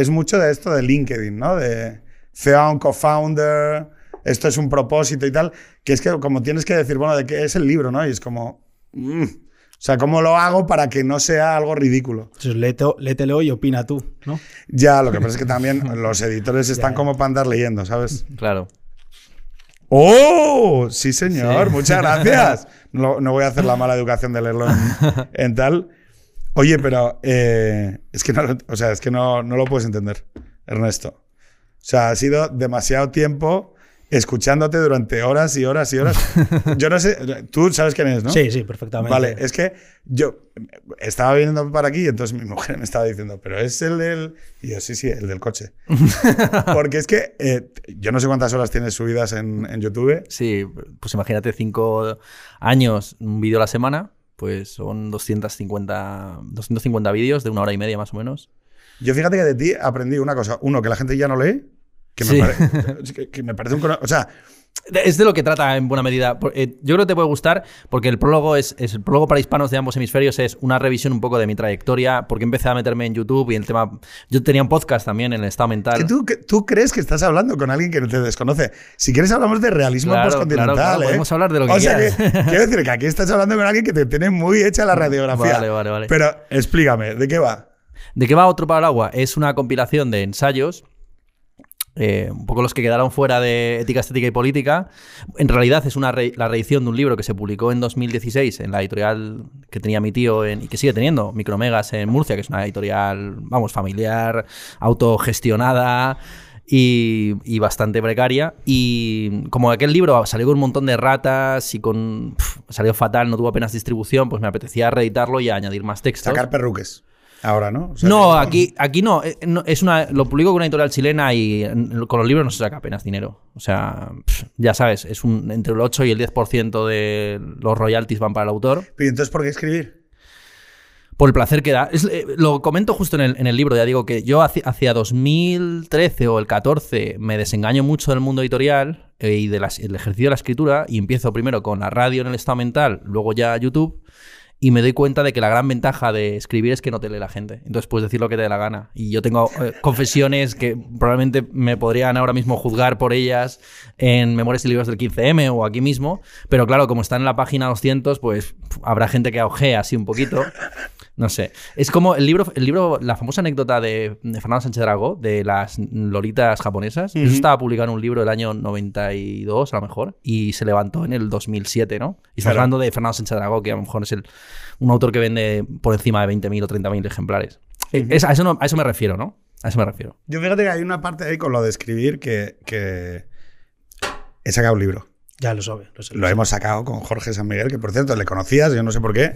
es mucho de esto de LinkedIn, ¿no? De CEO, co-founder, esto es un propósito y tal, que es que como tienes que decir, bueno, de qué es el libro, ¿no? Y es como... mm, o sea, ¿cómo lo hago para que no sea algo ridículo? Entonces, léete- léetelo y opina tú, ¿no? Ya, lo que pasa es que también los editores están ya. como para andar leyendo, ¿sabes? Claro. ¡Oh! Sí, señor, Sí. muchas gracias. No, no voy a hacer la mala educación de leerlo en, en tal. Oye, pero eh, es que, no, lo- o sea, es que no, no lo puedes entender, Ernesto. O sea, ha sido demasiado tiempo escuchándote durante horas y horas y horas. Yo no sé, tú sabes quién es, ¿no? Sí, sí, perfectamente. Vale, es que yo estaba viniendo para aquí y entonces mi mujer me estaba diciendo, pero es el del... Y yo, sí, sí, el del coche. Porque es que eh, yo no sé cuántas horas tienes subidas en, en YouTube. Sí, pues imagínate cinco años, un vídeo a la semana, pues son 250, 250 vídeos de una hora y media más o menos. Yo fíjate que de ti aprendí una cosa. Uno, que la gente ya no lee. Que me, pare- que, que me parece un... O sea, Es de lo que trata en buena medida. Eh, Yo creo que te puede gustar porque el prólogo es, es- el prólogo para hispanos de ambos hemisferios es una revisión un poco de mi trayectoria, porque empecé a meterme en YouTube y el tema. Yo tenía un podcast también en el estado mental. tú, tú crees que estás hablando con alguien que no te desconoce. Si quieres hablamos de realismo Claro, postcontinental, claro, claro, ¿eh? podemos hablar de lo que O sea que, quiero decir que aquí estás hablando con alguien que te tiene muy hecha la radiografía. Vale, vale, vale. Pero explícame, ¿de qué va? ¿De qué va Otro para el Agua? Es una compilación de ensayos, eh, un poco los que quedaron fuera de Ética, Estética y Política. En realidad es una la reedición de un libro que se publicó en 2016 en la editorial que tenía mi tío en- y que sigue teniendo, Micromegas en Murcia, que es una editorial, vamos, familiar, autogestionada. Y, bastante precaria. Y como aquel libro salió con un montón de ratas y con. pf, salió fatal, no tuvo apenas distribución, pues me apetecía reeditarlo y añadir más textos. Sacar perruques. Ahora, ¿no? O sea, No, que- aquí, aquí no, eh, no, Es una, lo publico con una editorial chilena y con los libros no se saca apenas dinero. O sea, ya sabes, es un entre el 8 y el 10% de los royalties van para el autor. Pero entonces, ¿por qué escribir? Por el placer que da. Es, eh, lo comento justo en el, en el libro, ya digo que yo hacia, hacia 2013 o el 14 me desengaño mucho del mundo editorial eh, y del ejercicio de la escritura y empiezo primero con la radio en el estado mental, luego ya YouTube y me doy cuenta de que la gran ventaja de escribir es que no te lee la gente. Entonces puedes decir lo que te dé la gana. Y yo tengo eh, confesiones que probablemente me podrían ahora mismo juzgar por ellas en Memorias y Libros del 15M o aquí mismo. Pero claro, como están en la página 200, pues habrá gente que ojea así un poquito. No sé. Es como el libro, el libro la famosa anécdota de, de Fernando Sánchez Dragó, de las lolitas japonesas. Eso estaba publicado en un libro del año 92, a lo mejor, y se levantó en el 2007, ¿no? Y estamos Claro. hablando de Fernando Sánchez Dragó, que a lo mejor es el, un autor que vende por encima de 20.000 o 30.000 ejemplares. Es- a, eso no- a eso me refiero, ¿no? A eso me refiero. Yo fíjate que hay una parte ahí con lo de escribir que, que he sacado un libro. Ya lo sabe. Lo, sé, Lo hemos sacado con Jorge San Miguel, que por cierto le conocías, yo no sé por qué.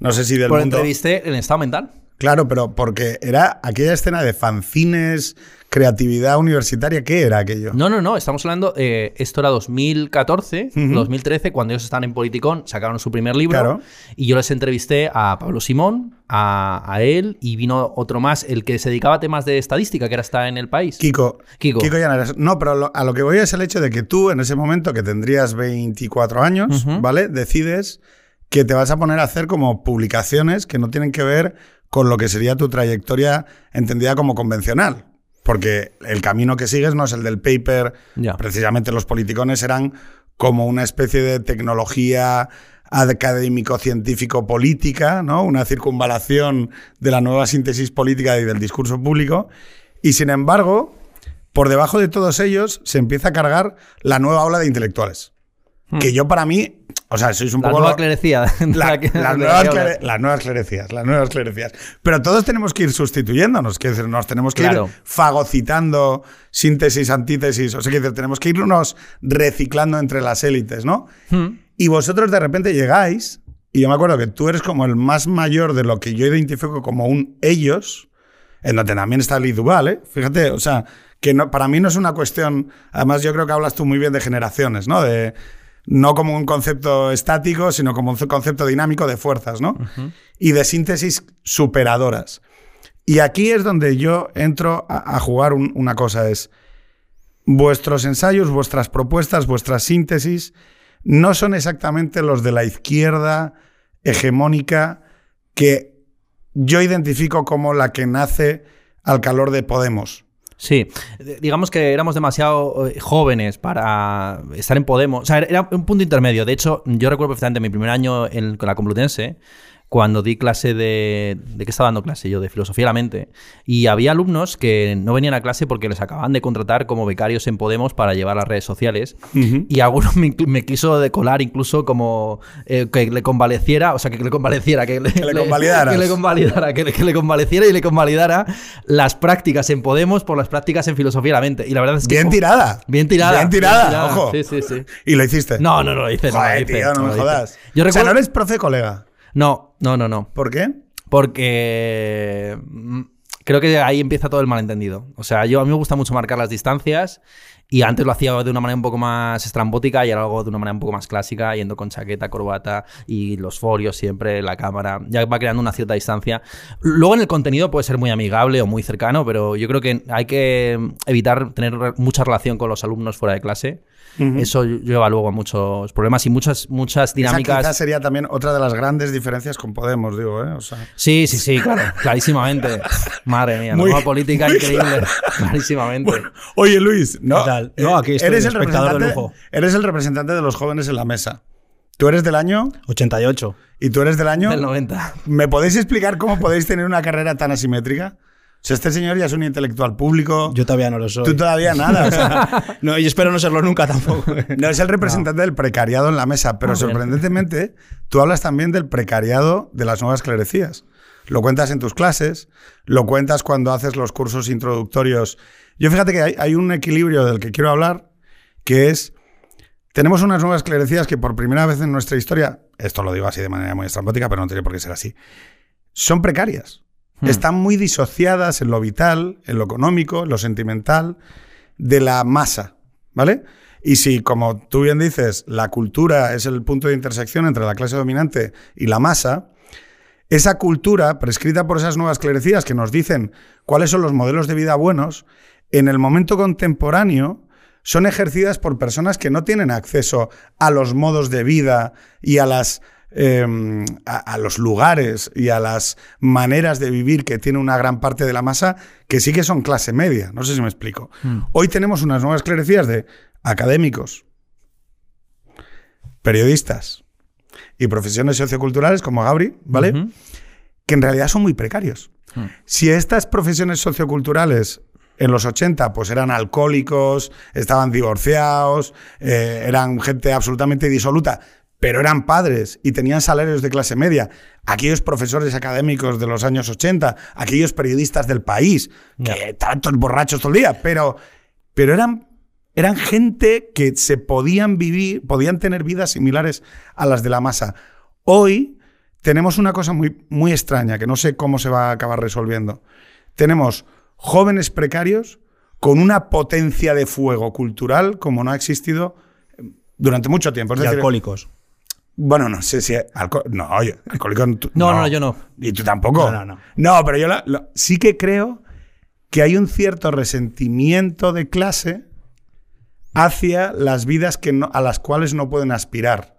No sé si del Por mundo. entrevisté en estado mental. Claro, pero porque era aquella escena de fanzines, creatividad universitaria, ¿qué era aquello? No, no, no, estamos hablando, eh, esto era 2014, Ujú. 2013, cuando ellos estaban en Politicón, sacaron su primer libro Claro. y yo les entrevisté a Pablo Simón, a, a él y vino otro más, el que se dedicaba a temas de estadística, que ahora está en el país. Kiko. Kiko. Llanares. No, pero lo- a lo que voy es el hecho de que tú, en ese momento que tendrías 24 años. ¿vale? Decides que te vas a poner a hacer como publicaciones que no tienen que ver con lo que sería tu trayectoria entendida como convencional. Porque el camino que sigues no es el del paper. Precisamente los politicones eran como una especie de tecnología académico-científico-política, ¿no? Una circunvalación de la nueva síntesis política y del discurso público. Y sin embargo, por debajo de todos ellos se empieza a cargar la nueva ola de intelectuales. Que yo para mí, o sea, sois un. La poco... nueva clerecía. la- la las, nuevas que clere- hablas. las nuevas clerecías, las nuevas clerecías. Pero todos tenemos que ir sustituyéndonos, que decir, nos tenemos que Claro. ir fagocitando síntesis, antítesis, o sea, que decir, tenemos que irnos reciclando entre las élites, ¿no? Hmm. Y vosotros de repente llegáis, y yo me acuerdo que tú eres como el más mayor de lo que yo identifico como un ellos, en donde también está Lee Duval, ¿eh? Fíjate, o sea, que no, para mí no es una cuestión, además yo creo que hablas tú muy bien de generaciones, ¿no? De, no como un concepto estático, sino como un concepto dinámico de fuerzas, ¿no? Y de síntesis superadoras. Y aquí es donde yo entro a, a jugar un- una cosa, es vuestros ensayos, vuestras propuestas, vuestras síntesis, no son exactamente los de la izquierda hegemónica que yo identifico como la que nace al calor de Podemos. Sí, Eh, digamos que éramos demasiado eh, jóvenes para estar en Podemos. O sea, era un punto intermedio. De hecho, yo recuerdo perfectamente mi primer año con la Complutense, cuando di clase de... ¿De qué estaba dando clase yo? De filosofía de la mente. Y había alumnos que no venían a clase porque les acababan de contratar como becarios en Podemos para llevar las redes sociales. Y alguno me, quiso decolar incluso como eh, que le convaleciera, o sea, que le convaleciera, que le, le convalidaras. que le convalidara, que le, que le convaleciera y le convalidara las prácticas en Podemos por las prácticas en filosofía de la mente. Y la verdad es que Bien tirada. Bien tirada. Bien tirada, ojo. Sí, sí, sí. Y lo hiciste. No, no, no lo hice. no lo Joder, hice, tío, no, no me jodas. Yo O sea, recuerdo... no eres profe colega. No, no, no, no. ¿Por qué? Porque mm, creo que ahí empieza todo el malentendido. O sea, yo a mí me gusta mucho marcar las distancias y antes lo hacía de una manera un poco más estrambótica y ahora lo hago de una manera un poco más clásica, yendo con chaqueta, corbata y los folios siempre, la cámara. Ya va creando una cierta distancia. Luego en el contenido puede ser muy amigable o muy cercano, pero yo creo que hay que evitar tener mucha relación con los alumnos fuera de clase. Eso lleva luego a muchos problemas y muchas, muchas Esa dinámicas. quizás sería también otra de las grandes diferencias con Podemos, digo, ¿eh? O sea, Sí, sí, sí, claro, clarísimamente. Madre mía, Muy- nueva política increíble. Clarísimamente. Oye, Luis, no, ¿Qué tal? No, aquí estoy eres el espectador de representante, lujo. eres el representante de los jóvenes en la mesa. Tú eres del año 88. y tú eres del año. Del 90. ¿Me podéis explicar cómo podéis tener una carrera tan asimétrica? O sea, este señor ya es un intelectual público. Yo todavía no lo soy. Tú todavía nada. o sea, No, y espero no serlo nunca tampoco. no es el representante del precariado en la mesa, pero sorprendentemente tú hablas también del precariado de las nuevas clerecías. Lo cuentas en tus clases, lo cuentas cuando haces los cursos introductorios. Yo fíjate que hay, hay un equilibrio del que quiero hablar, que es, tenemos unas nuevas clerecías que por primera vez en nuestra historia, esto lo digo así de manera muy estrambótica, pero no tiene por qué ser así, son precarias. Están muy disociadas en lo vital, en lo económico, en lo sentimental, de la masa, ¿vale? Y si, como tú bien dices, la cultura es el punto de intersección entre la clase dominante y la masa, esa cultura, prescrita por esas nuevas clerecías que nos dicen cuáles son los modelos de vida buenos, en el momento contemporáneo son ejercidas por personas que no tienen acceso a los modos de vida y a las eh, a, a los lugares y a las maneras de vivir que tiene una gran parte de la masa que sí que son clase media. No sé si me explico. Hoy tenemos unas nuevas clerecías de académicos, periodistas y profesiones socioculturales como Gabri, ¿vale? Que en realidad son muy precarios. Hmm. Si estas profesiones socioculturales en los 80 pues eran alcohólicos, estaban divorciados, eh, eran gente absolutamente disoluta, pero eran padres y tenían salarios de clase media, aquellos profesores académicos de los años 80, aquellos periodistas del país, que tantos borrachos todo el día, pero, pero eran, eran gente que se podían vivir, podían tener vidas similares a las de la masa. Hoy tenemos una cosa muy, muy extraña que no sé cómo se va a acabar resolviendo. Tenemos jóvenes precarios con una potencia de fuego cultural como no ha existido durante mucho tiempo. Es Y decir, alcohólicos. Bueno, no sé si. no, oye, alcohólico. tú- No, no, yo no. Y tú tampoco. No, no, no. No, pero yo la- sí que creo que hay un cierto resentimiento de clase hacia las vidas que no- a las cuales no pueden aspirar.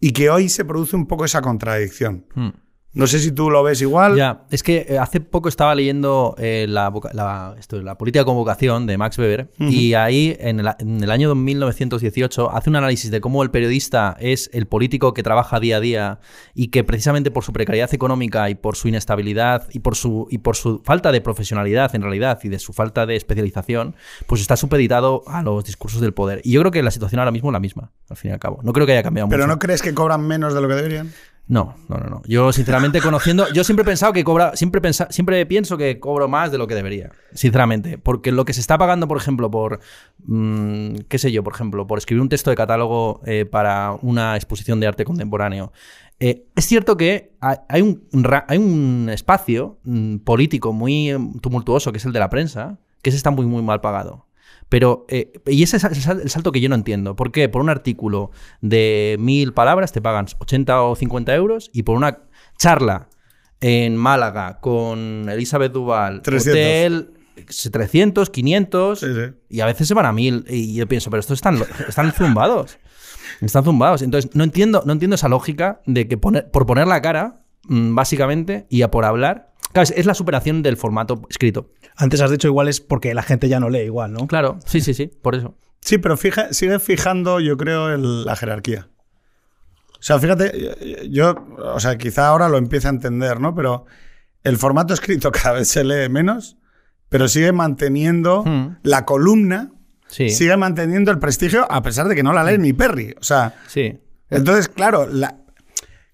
Y que hoy se produce un poco esa contradicción. Hmm. No sé si tú lo ves igual. Ya, es que eh, hace poco estaba leyendo eh, la, la- esto, la política de convocación de Max Weber y ahí en el, en el año 1918 hace un análisis de cómo el periodista es el político que trabaja día a día y que precisamente por su precariedad económica y por su inestabilidad y por su, y por su falta de profesionalidad en realidad y de su falta de especialización, pues está supeditado a los discursos del poder. Y yo creo que la situación ahora mismo es la misma, al fin y al cabo. No creo que haya cambiado Pero mucho. ¿no crees que cobran menos de lo que deberían? No, no, no, no. Yo, sinceramente, conociendo. Yo siempre he pensado que cobra. Siempre, pensa- siempre pienso que cobro más de lo que debería. Sinceramente. Porque lo que se está pagando, por ejemplo, por. mm, ¿Qué sé yo? Por ejemplo, por escribir un texto de catálogo eh, para una exposición de arte contemporáneo. Eh, es cierto que hay un, hay un espacio mm, político muy eh, tumultuoso, que es el de la prensa, que ese está muy, muy mal pagado. Pero, eh, y ese es el sal- el salto que yo no entiendo. ¿Por qué? Por un artículo de mil palabras te pagan 80 o 50 euros y por una charla en Málaga con Elizabeth Duval, 300. hotel, 300, 500 Sí, sí. y a veces se van a mil. Y yo pienso, pero estos están, están zumbados. Están zumbados. Entonces, no entiendo, no entiendo esa lógica de que poner, por poner la cara, mm, básicamente, y a por hablar, Claro, es la superación del formato escrito. Antes has dicho igual es porque la gente ya no lee igual, ¿no? Claro, sí, sí, sí, por eso. Sí, pero fija, sigue fijando, yo creo, el- la jerarquía. O sea, fíjate, yo, o sea, quizá ahora lo empiece a entender, ¿no? Pero el formato escrito cada vez se lee menos, pero sigue manteniendo Hmm. la columna, Sí. sigue manteniendo el prestigio a pesar de que no la lee ni Perry. O sea, Sí. entonces, claro, la,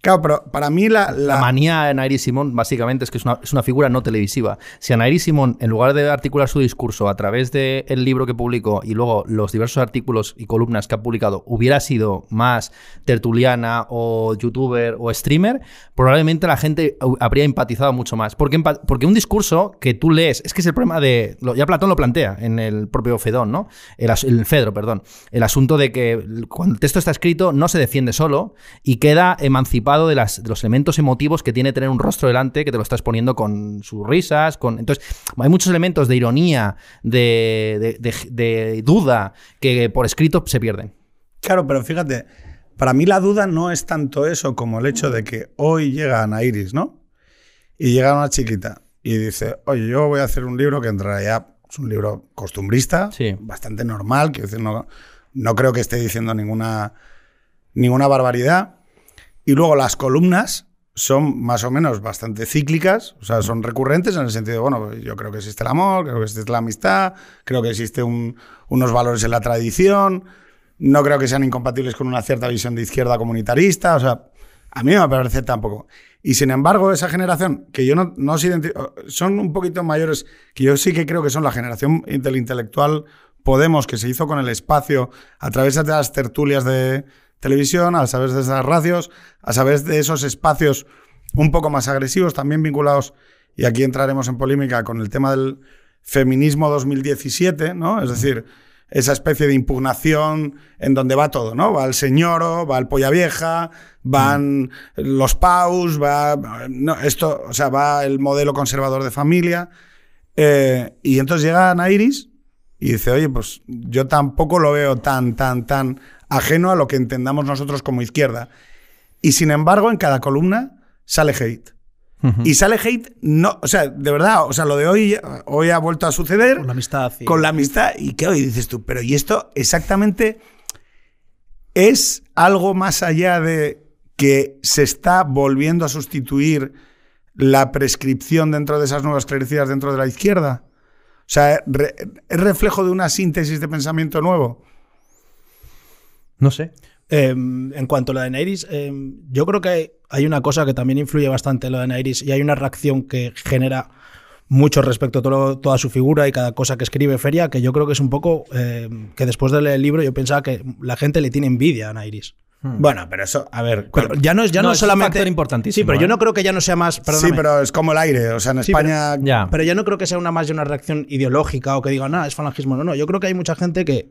claro, pero para mí la, La manía en Iris Simón básicamente es que es una, es una figura no televisiva. Si Iris Simón, en lugar de articular su discurso a través del libro que publicó y luego los diversos artículos y columnas que ha publicado, hubiera sido más tertuliana o youtuber o streamer, probablemente la gente habría empatizado mucho más. Porque, porque un discurso que tú lees, es que es el problema de... ya Platón lo plantea en el propio Fedón, ¿no? El, el Fedro, perdón. El asunto de que cuando el texto está escrito no se defiende solo y queda emancipado de, las, de los elementos emotivos que tiene tener un rostro delante que te lo estás poniendo con sus risas. Con... Entonces, hay muchos elementos de ironía, de, de- duda, que por escrito se pierden. Claro, pero fíjate, para mí la duda no es tanto eso como el hecho de que hoy llega Ana Iris, ¿no? Y llega una chiquita y dice, oye, yo voy a hacer un libro que en realidad es un libro costumbrista, Sí. bastante normal, quiero decir, no, no creo que esté diciendo ninguna, ninguna barbaridad. Y luego las columnas son más o menos bastante cíclicas, o sea, son recurrentes en el sentido bueno, yo creo que existe el amor, creo que existe la amistad, creo que existe un- unos valores en la tradición, no creo que sean incompatibles con una cierta visión de izquierda comunitarista, o sea, a mí me parece tampoco. Y sin embargo, esa generación, que yo no, no identi- son un poquito mayores, que yo sí que creo que son la generación del intelectual Podemos, que se hizo con el espacio a través de las tertulias de televisión, a través de esas radios, a través de esos espacios un poco más agresivos, también vinculados, y aquí entraremos en polémica con el tema del feminismo 2017, ¿no? Es decir, esa especie de impugnación en donde va todo, ¿no? Va el señoro, va el polla vieja, van los paus, va no, esto, o sea, va el modelo conservador de familia. Eh, y entonces llega Ana Iris y dice, oye, pues yo tampoco lo veo tan, tan, tan ajeno a lo que entendamos nosotros como izquierda. Y sin embargo, en cada columna sale hate. Y sale hate, no, o sea, de verdad, o sea, lo de hoy, hoy ha vuelto a suceder Con la amistad. y- con la amistad. Y que hoy dices tú, pero ¿y esto exactamente es algo más allá de que se está volviendo a sustituir la prescripción dentro de esas nuevas clericías dentro de la izquierda? O sea, ¿es reflejo de una síntesis de pensamiento nuevo? No sé. Eh, en cuanto a la de Nairis, eh, yo creo que hay, hay una cosa que también influye bastante en lo de Nairis y hay una reacción que genera mucho respecto a todo- toda su figura y cada cosa que escribe Feria, que yo creo que es un poco eh, que después de leer el libro yo pensaba que la gente le tiene envidia a Nairis. Bueno, pero eso, a ver. Pero ya no es ya No, no, es un solamente factor importantísimo, Sí, pero ¿eh? yo no creo que ya no sea más, sí, pero es como el aire. O sea, en Sí, España. Ya. Pero yo no creo que sea una más de una reacción ideológica o que digan, ah, es falangismo. No, no. Yo creo que hay mucha gente que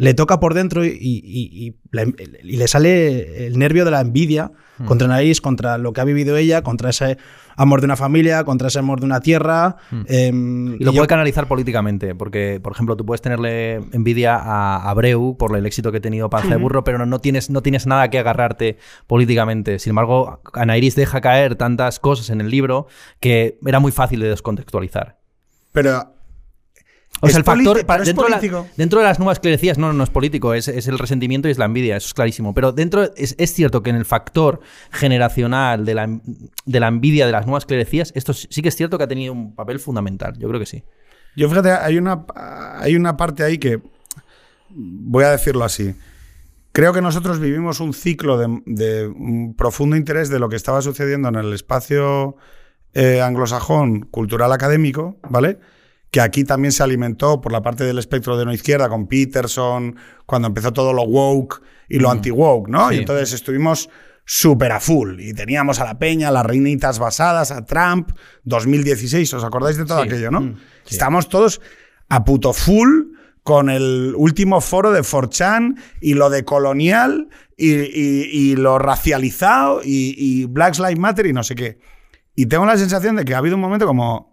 le toca por dentro y, y- y- la- y le sale el nervio de la envidia Hmm. contra Naís, contra lo que ha vivido ella, contra ese amor de una familia, contra ese amor de una tierra. em, Hmm. Y lo y yo- puede canalizar políticamente, porque, por ejemplo, tú puedes tenerle envidia a Abreu por el éxito que ha tenido Panza de Burro, pero no, no, tienes, no tienes nada que agarrarte políticamente. Sin embargo, Anairis deja caer tantas cosas en el libro que era muy fácil de descontextualizar. Pero. O Es sea, el factor. es dentro, de la- político. dentro de las nuevas clerecías, no, no, no es político, es, es el resentimiento y es la envidia, eso es clarísimo. Pero dentro. Es, es cierto que en el factor generacional de la, de la envidia de las nuevas clerecías, esto sí sí que es cierto que ha tenido un papel fundamental. Yo creo que sí. Yo fíjate, hay una, hay una parte ahí que, voy a decirlo así, creo que nosotros vivimos un ciclo de, de un profundo interés de lo que estaba sucediendo en el espacio eh, anglosajón cultural académico, ¿vale? Que aquí también se alimentó por la parte del espectro de no izquierda con Peterson, cuando empezó todo lo woke y lo anti-woke, ¿no? Sí. Y entonces estuvimos súper a full y teníamos a la peña, a las reinitas basadas, a Trump, 2016, ¿os acordáis de todo Sí. aquello, no? Mm, Estamos todos a puto full con el último foro de 4chan y lo de colonial y, y- y lo racializado y, y Black Lives Matter y no sé qué. Y tengo la sensación de que ha habido un momento como.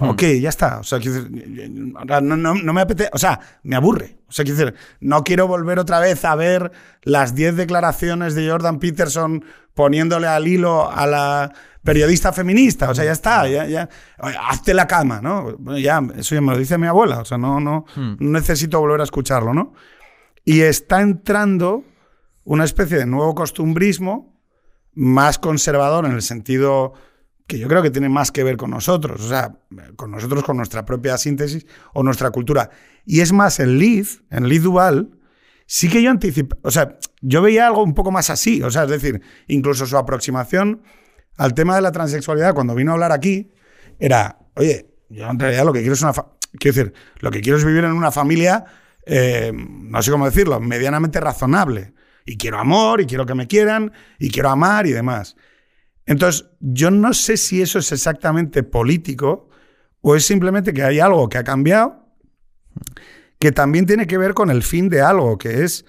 Ok, ya está. O sea, quiero decir, no, no- no me apetece. O sea, me aburre. O sea, quiero decir, no quiero volver otra vez a ver las 10 declaraciones de Jordan Peterson poniéndole al hilo a la periodista feminista. O sea, ya está. Ya, ya. Hazte la cama, ¿no? Bueno, ya, eso ya me lo dice mi abuela. O sea, no, no, Hmm. no necesito volver a escucharlo, ¿no? Y está entrando una especie de nuevo costumbrismo más conservador en el sentido que yo creo que tiene más que ver con nosotros, o sea, con nosotros, con nuestra propia síntesis o nuestra cultura. Y es más, en Liz, en Liz Duval, sí que yo anticipé, o sea, yo veía algo un poco más así, o sea, es decir, incluso su aproximación al tema de la transexualidad cuando vino a hablar aquí era, oye, yo en realidad lo que quiero es una, quiero decir, lo que quiero es vivir en una familia, eh, no sé cómo decirlo, medianamente razonable. Y quiero amor, y quiero que me quieran, y quiero amar y demás. Entonces, yo no sé si eso es exactamente político o es simplemente que hay algo que ha cambiado que también tiene que ver con el fin de algo, que es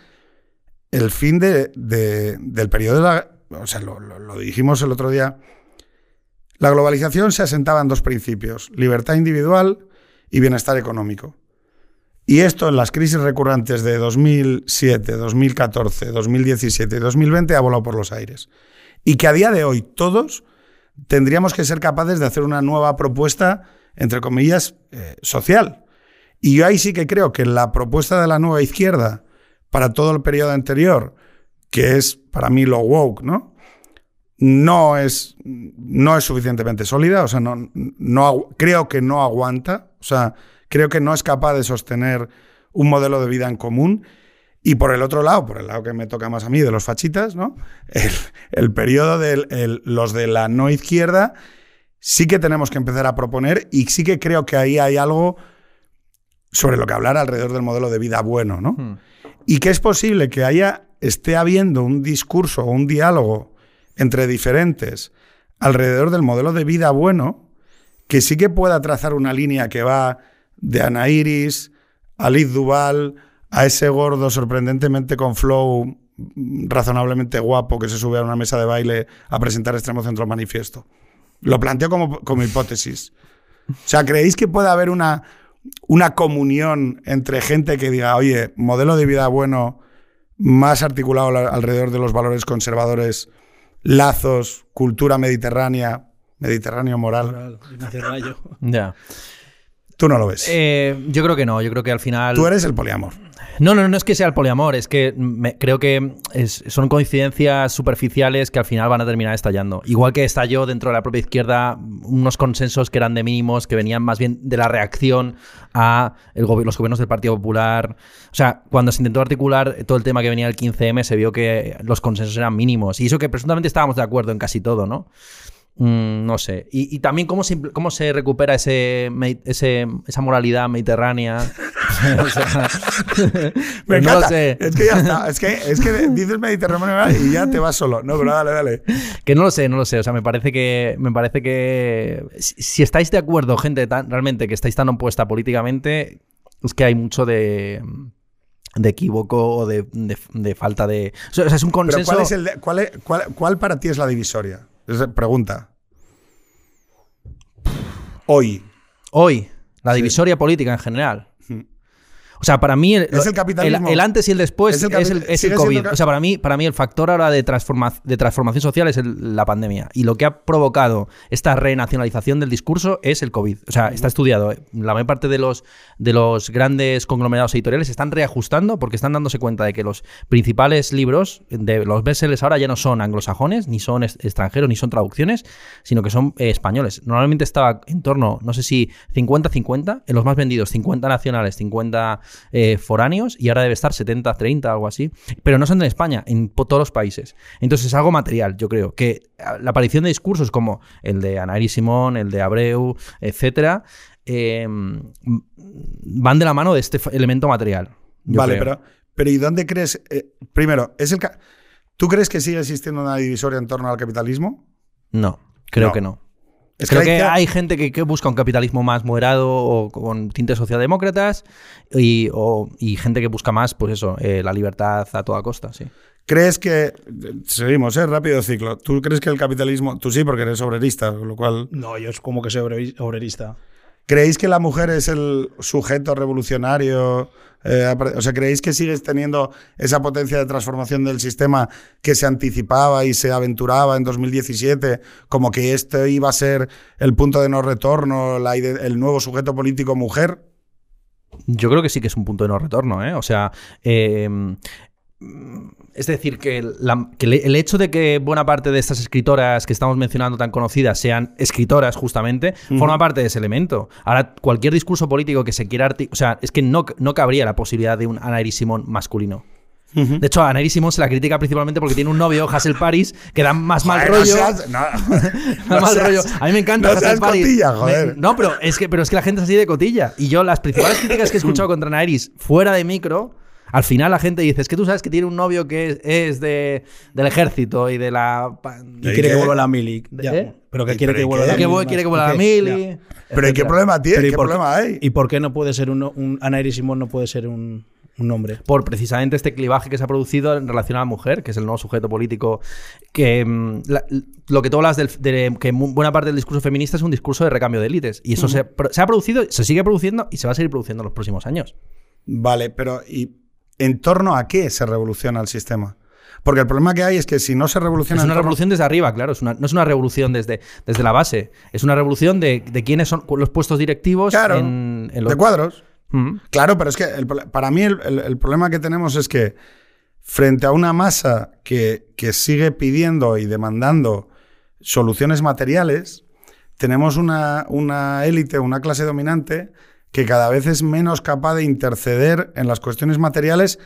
el fin de, de- del periodo de la... O sea, lo, lo- lo dijimos el otro día. La globalización se asentaba en dos principios, libertad individual y bienestar económico. Y esto en las crisis recurrentes de 2007, 2014, 2017 y 2020 ha volado por los aires. Y que a día de hoy todos tendríamos que ser capaces de hacer una nueva propuesta, entre comillas, eh, social. Y yo ahí sí que creo que la propuesta de la nueva izquierda para todo el periodo anterior, que es para mí lo woke, ¿no? No es, no es suficientemente sólida, o sea, no, creo que no aguanta, o sea, creo que no es capaz de sostener un modelo de vida en común. Y por el otro lado, por el lado que me toca más a mí, de los fachitas, ¿no? El, el periodo de los de la no izquierda, sí que tenemos que empezar a proponer y sí que creo que ahí hay algo sobre lo que hablar alrededor del modelo de vida bueno, ¿no? Hmm. Y que es posible que haya, esté habiendo un discurso o un diálogo entre diferentes alrededor del modelo de vida bueno, que sí que pueda trazar una línea que va de Ana Iris a Liz Duval, a ese gordo sorprendentemente con flow razonablemente guapo que se sube a una mesa de baile a presentar Extremo Centro Manifiesto. Lo planteo como, como hipótesis. O sea, ¿creéis que puede haber una, una comunión entre gente que diga, oye, modelo de vida bueno, más articulado al- alrededor de los valores conservadores, lazos, cultura mediterránea, mediterráneo moral? Rayo. Ya. Tú no lo ves. Eh, yo creo que no, yo creo que al final... Tú eres el poliamor. No, no, no es que sea el poliamor, es que me- creo que es- son coincidencias superficiales que al final van a terminar estallando. Igual que estalló dentro de la propia izquierda unos consensos que eran de mínimos, que venían más bien de la reacción a el gobi- los gobiernos del Partido Popular. O sea, cuando se intentó articular todo el tema que venía del 15M, se vio que los consensos eran mínimos. Y eso que presuntamente estábamos de acuerdo en casi todo, ¿no? Mm, no sé. Y, y también cómo se, cómo se recupera ese, ese- esa moralidad mediterránea. O sea, Me pues no encanta. lo sé. Es que ya está. Es que, es que dices Mediterráneo y ya te vas solo. No, pero dale, dale. Que no lo sé, no lo sé. O sea, me parece que. Me parece que. Si, si estáis de acuerdo, gente, tan, realmente, que estáis tan opuesta políticamente, es que hay mucho de. de equívoco o de, de- de falta de. O sea, es un Pero consenso. ¿cuál, es el de- cuál, es- cuál- cuál para ti es la divisoria? Esa pregunta. Hoy. Hoy, la divisoria política en general. O sea, para mí el, ¿Es el capitalismo? el antes y el después ¿Es el es COVID. O sea, para mí, para mí el factor ahora de, transforma- de transformación social es el- la pandemia. Y lo que ha provocado esta renacionalización del discurso es el COVID. O sea, está estudiado. ¿eh? La mayor parte de los, de los grandes conglomerados editoriales están reajustando porque están dándose cuenta de que los principales libros de los bestsellers ahora ya no son anglosajones, ni son extranjeros, ni son traducciones, sino que son eh, españoles. Normalmente estaba en torno, no sé si 50-50, en los más vendidos 50 nacionales, 50 eh, foráneos, y ahora debe estar 70-30, algo así. Pero no son de España, en todos los países. Entonces es algo material, yo creo, que la aparición de discursos como el de Anairi Simón, el de Abreu, etcétera, eh, m- van de la mano de este elemento material. Vale, creo. pero, pero ¿y dónde crees? eh, primero, ¿es el ¿tú crees que sigue existiendo una divisoria en torno al capitalismo? No, creo No. que no. Es Creo que hay gente que, que busca un capitalismo más moderado o con tintes socialdemócratas y, o- y gente que busca más, pues eso, eh, la libertad a toda costa, sí. ¿Crees que. Seguimos, ¿eh? Rápido ciclo. ¿Tú crees que el capitalismo. Tú sí, porque eres obrerista, con lo cual. No, yo es como que soy obre- obrerista. ¿Creéis que la mujer es el sujeto revolucionario? Eh, o sea, ¿creéis que sigues teniendo esa potencia de transformación del sistema que se anticipaba y se aventuraba en 2017 como que este iba a ser el punto de no retorno, el nuevo sujeto político mujer? Yo creo que sí que es un punto de no retorno, ¿eh? O sea, eh, es decir, que, el hecho de que buena parte de estas escritoras que estamos mencionando tan conocidas sean escritoras justamente, forma parte de ese elemento. Ahora, cualquier discurso político que se quiera... O sea, es que no, no cabría la posibilidad de un Ana Simón masculino. De hecho, a Simón se la critica principalmente porque tiene un novio, Hassel Paris, que da más mal rollo. mal rollo. A mí me encanta Hassel Paris. joder. no, pero es, que, pero es que la gente es así de cotilla. Y yo, las principales críticas que he escuchado contra Anaïs fuera de micro al final la gente dice, es que tú sabes que tiene un novio que es, de, del ejército y de la... Y quiere que vuelva la mili. ¿Eh? Pero que quiere que vuelva a la mili. quiere que vuelva la mili. Pero ¿qué problema tiene? ¿Qué problema hay? ¿Y por qué no puede ser un... un Ana Simón no puede ser un, un nombre. Por precisamente este clivaje que se ha producido en relación a la mujer, que es el nuevo sujeto político, que mm, lo que tú hablas de, que buena parte del discurso feminista es un discurso de recambio de élites. Y eso se, se, ha producido, se sigue produciendo y se va a seguir produciendo en los próximos años. Vale, pero ¿y ¿en torno a qué se revoluciona el sistema? Porque el problema que hay es que si no se revoluciona... Es una revolución desde arriba, claro. no es una revolución desde, desde la base. Es una revolución de, quiénes son los puestos directivos en, los... De cuadros. Mm. Claro, pero es que para mí el, problema que tenemos es que frente a una masa que, que sigue pidiendo y demandando soluciones materiales, tenemos una, una élite, una clase dominante que cada vez es menos capaz de interceder en las cuestiones materiales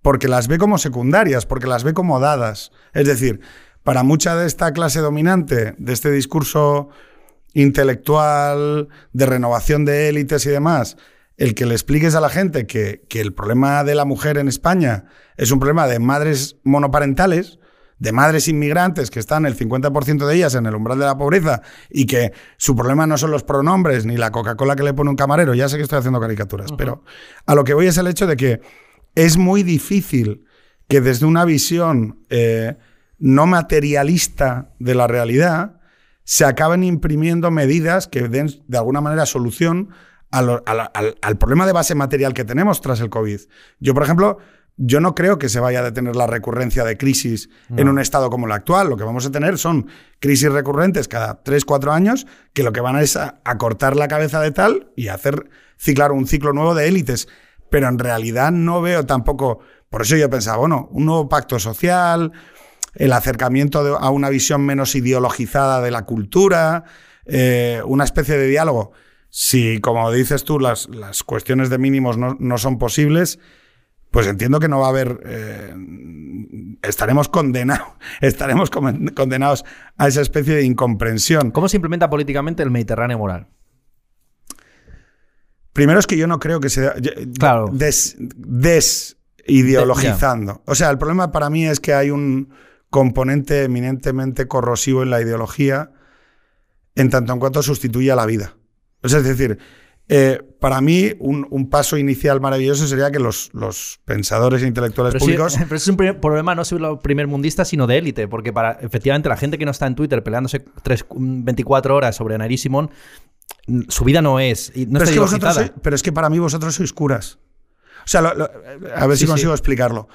porque las ve como secundarias, porque las ve como dadas. Es decir, para mucha de esta clase dominante, de este discurso intelectual, de renovación de élites y demás, el que le expliques a la gente que, que, el problema de la mujer en España es un problema de madres monoparentales, de madres inmigrantes que están el 50% de ellas en el umbral de la pobreza y que su problema no son los pronombres ni la Coca-Cola que le pone un camarero, ya sé que estoy haciendo caricaturas, pero a lo que voy es el hecho de que es muy difícil que desde una visión eh, no materialista de la realidad se acaben imprimiendo medidas que den de alguna manera solución al, al problema de base material que tenemos tras el COVID. Yo, por ejemplo, yo no creo que se vaya a detener la recurrencia de crisis en un estado como el actual. Lo que vamos a tener son crisis recurrentes cada 3, 4 años que lo que van a es a, cortar la cabeza de tal y hacer ciclar un ciclo nuevo de élites. Pero en realidad no veo tampoco, por eso yo pensaba, bueno, un nuevo pacto social, el acercamiento a una visión menos ideologizada de la cultura, eh, una especie de diálogo. Si, como dices tú, las, las cuestiones de mínimos no, no son posibles, pues entiendo que no va a haber. Eh, estaremos condenados, estaremos condenados a esa especie de incomprensión. ¿Cómo se implementa políticamente el Mediterráneo moral? Primero es que yo no creo que sea. Claro. Des, desideologizando. O sea, el problema para mí es que hay un componente eminentemente corrosivo en la ideología en tanto en cuanto sustituye a la vida. es decir, eh, para mí, un, paso inicial maravilloso sería que los, pensadores e intelectuales públicos. pero es un problema no solo primer mundista, sino de élite, porque para efectivamente la gente que no está en Twitter peleándose 3, 24 horas sobre Nari Simón, su vida no es. No pero, es que pero es que para mí vosotros sois curas. O sea, a ver si consigo explicarlo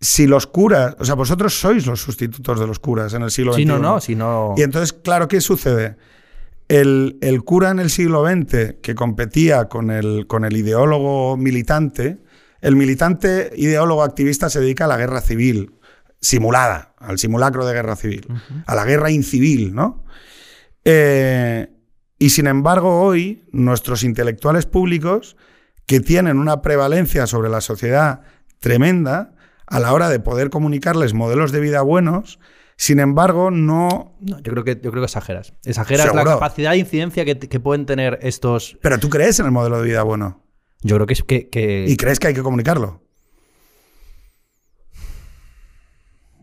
si los curas, o sea, vosotros sois los sustitutos de los curas en el siglo XXI. Sí, no, no, si no. Y entonces, claro, ¿qué sucede? El, cura en el siglo XX que competía con el, con el ideólogo militante, el militante ideólogo activista se dedica a la guerra civil, simulada, al simulacro de guerra civil, a la guerra incivil, ¿no? Eh, y sin embargo, hoy nuestros intelectuales públicos, que tienen una prevalencia sobre la sociedad tremenda, a la hora de poder comunicarles modelos de vida buenos, sin embargo, no... yo, creo que, yo creo que exageras. Exageras la capacidad de incidencia que, pueden tener estos... Pero tú crees en el modelo de vida bueno. Yo creo que es que, ¿Y crees que hay que comunicarlo?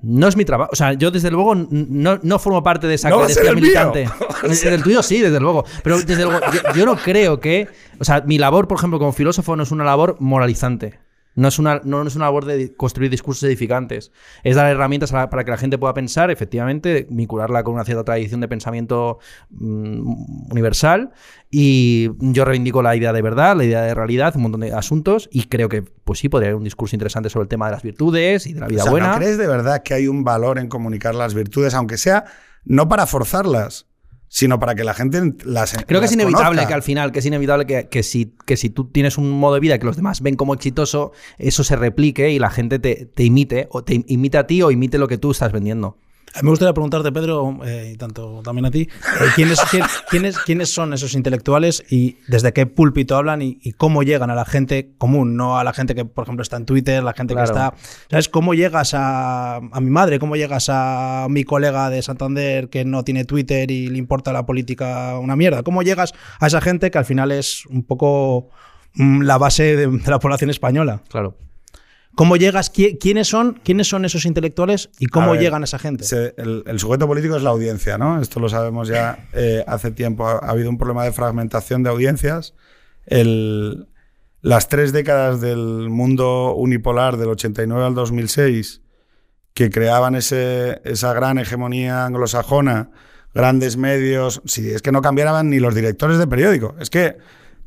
No es mi trabajo. O sea, yo desde luego no, formo parte de esa no militante. el tuyo sí, desde luego. Pero desde luego, yo, no creo que. O sea, mi labor, por ejemplo, como filósofo, no es una labor moralizante. No es, una, no es una labor de construir discursos edificantes. Es dar herramientas la- para que la gente pueda pensar, efectivamente, vincularla con una cierta tradición de pensamiento mm, universal. Y yo reivindico la idea de verdad, la idea de realidad, un montón de asuntos. Y creo que, pues sí, podría haber un discurso interesante sobre el tema de las virtudes y de la vida O sea, buena. ¿no crees de verdad que hay un valor en comunicar las virtudes, aunque sea no para forzarlas, sino para que la gente las Creo que es inevitable conozca? que al final, que es inevitable que, que si, que si tú tienes un modo de vida que los demás ven como exitoso, eso se replique y la gente te, te imite, o te imite a ti o imite lo que tú estás vendiendo. A mí me gustaría preguntarte, Pedro, eh, y tanto también a ti, eh, ¿quiénes, quién- quiénes, quiénes son esos intelectuales y desde qué púlpito hablan y, y cómo llegan a la gente común, no a la gente que, por ejemplo, está en Twitter, la gente Claro. que está... ¿Sabes? ¿Cómo llegas a, a mi madre? ¿Cómo llegas a mi colega de Santander que no tiene Twitter y le importa la política una mierda? ¿Cómo llegas a esa gente que al final es un poco mm, la base de, de la población española? Claro. ¿Cómo llegas? ¿Qui- ¿Quiénes son, quiénes son esos intelectuales y cómo ver, llegan a esa gente? Se- el, el sujeto político es la audiencia, ¿no? Esto lo sabemos ya eh, hace tiempo. Ha, ha habido un problema de fragmentación de audiencias. El- las tres décadas del mundo unipolar, del 89 al 2006, que creaban ese, esa gran hegemonía anglosajona, grandes medios, si es que no cambiaban ni los directores de periódico. Es que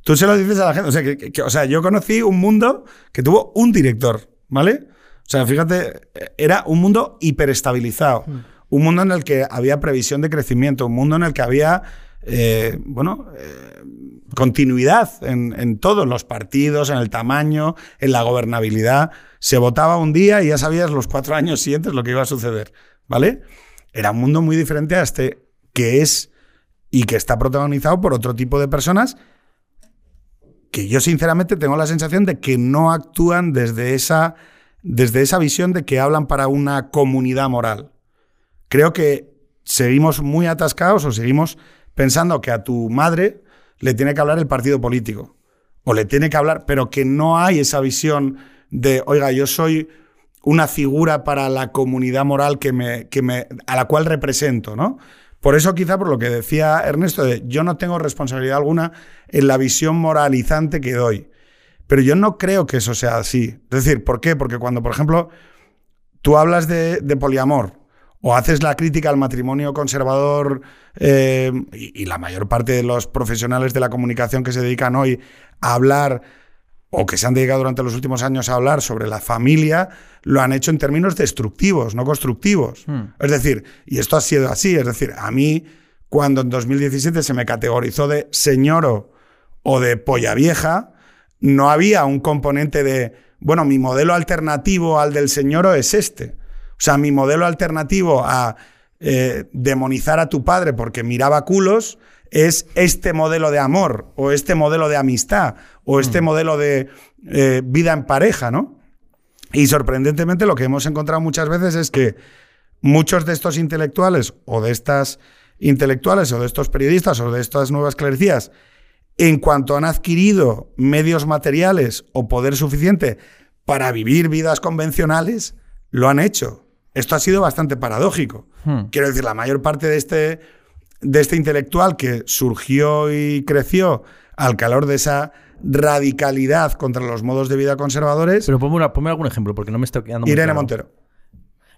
tú se lo dices a la gente. O sea, que- que- o sea, yo conocí un mundo que tuvo un director, ¿vale? O sea, fíjate, era un mundo hiperestabilizado. Un mundo en el que había previsión de crecimiento, un mundo en el que había, eh, bueno, eh, continuidad en, en todos los partidos, en el tamaño, en la gobernabilidad. Se votaba un día y ya sabías los cuatro años siguientes lo que iba a suceder, ¿vale? Era un mundo muy diferente a este que es y que está protagonizado por otro tipo de personas que yo sinceramente tengo la sensación de que no actúan desde esa, desde esa visión de que hablan para una comunidad moral. Creo que seguimos muy atascados o seguimos pensando que a tu madre le tiene que hablar el partido político o le tiene que hablar, pero que no hay esa visión de, oiga, yo soy una figura para la comunidad moral que me, que me, a la cual represento, ¿no? Por eso quizá por lo que decía Ernesto, yo no tengo responsabilidad alguna en la visión moralizante que doy. Pero yo no creo que eso sea así. Es decir, ¿por qué? Porque cuando, por ejemplo, tú hablas de, poliamor o haces la crítica al matrimonio conservador eh, y la mayor parte de los profesionales de la comunicación que se dedican hoy a hablar o que se han dedicado durante los últimos años a hablar sobre la familia, lo han hecho en términos destructivos, no constructivos. Es decir, y esto ha sido así, es decir, a mí cuando en 2017 se me categorizó de señoro o de polla vieja, no había un componente de, bueno, mi modelo alternativo al del señoro es este. O sea, mi modelo alternativo a eh, demonizar a tu padre porque miraba culos es este modelo de amor o este modelo de amistad o este modelo de eh, vida en pareja, ¿no? Y sorprendentemente lo que hemos encontrado muchas veces es que muchos de estos intelectuales o de estas intelectuales o de estos periodistas o de estas nuevas clericías, en cuanto han adquirido medios materiales o poder suficiente para vivir vidas convencionales, lo han hecho. Esto ha sido bastante paradójico. Hmm. Quiero decir, la mayor parte de este, de este intelectual que surgió y creció al calor de esa radicalidad contra los modos de vida conservadores, Pero ponme, una- ponme algún ejemplo, porque no me estoy quedando muy Irene claro. Montero.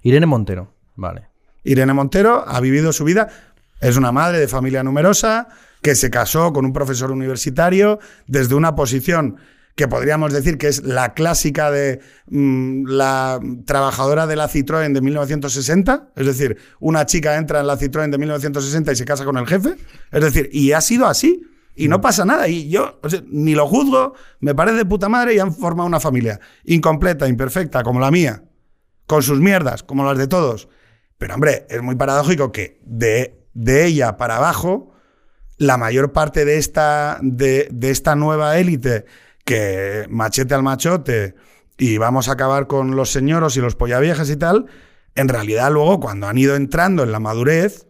Irene Montero, vale. Irene Montero ha vivido su vida, es una madre de familia numerosa, que se casó con un profesor universitario desde una posición que podríamos decir que es la clásica de mm, la trabajadora de la Citroën de 1960, es decir, una chica entra en la Citroën de 1960 y se casa con el jefe, es decir, y ha sido así. Y no pasa nada. Y yo o sea, ni lo juzgo, me parece de puta madre y han formado una familia incompleta, imperfecta, como la mía, con sus mierdas, como las de todos. Pero hombre, es muy paradójico que de, de ella para abajo, la mayor parte de esta, de, de esta nueva élite que machete al machote y vamos a acabar con los señoros y los pollaviejas y tal, en realidad luego cuando han ido entrando en la madurez,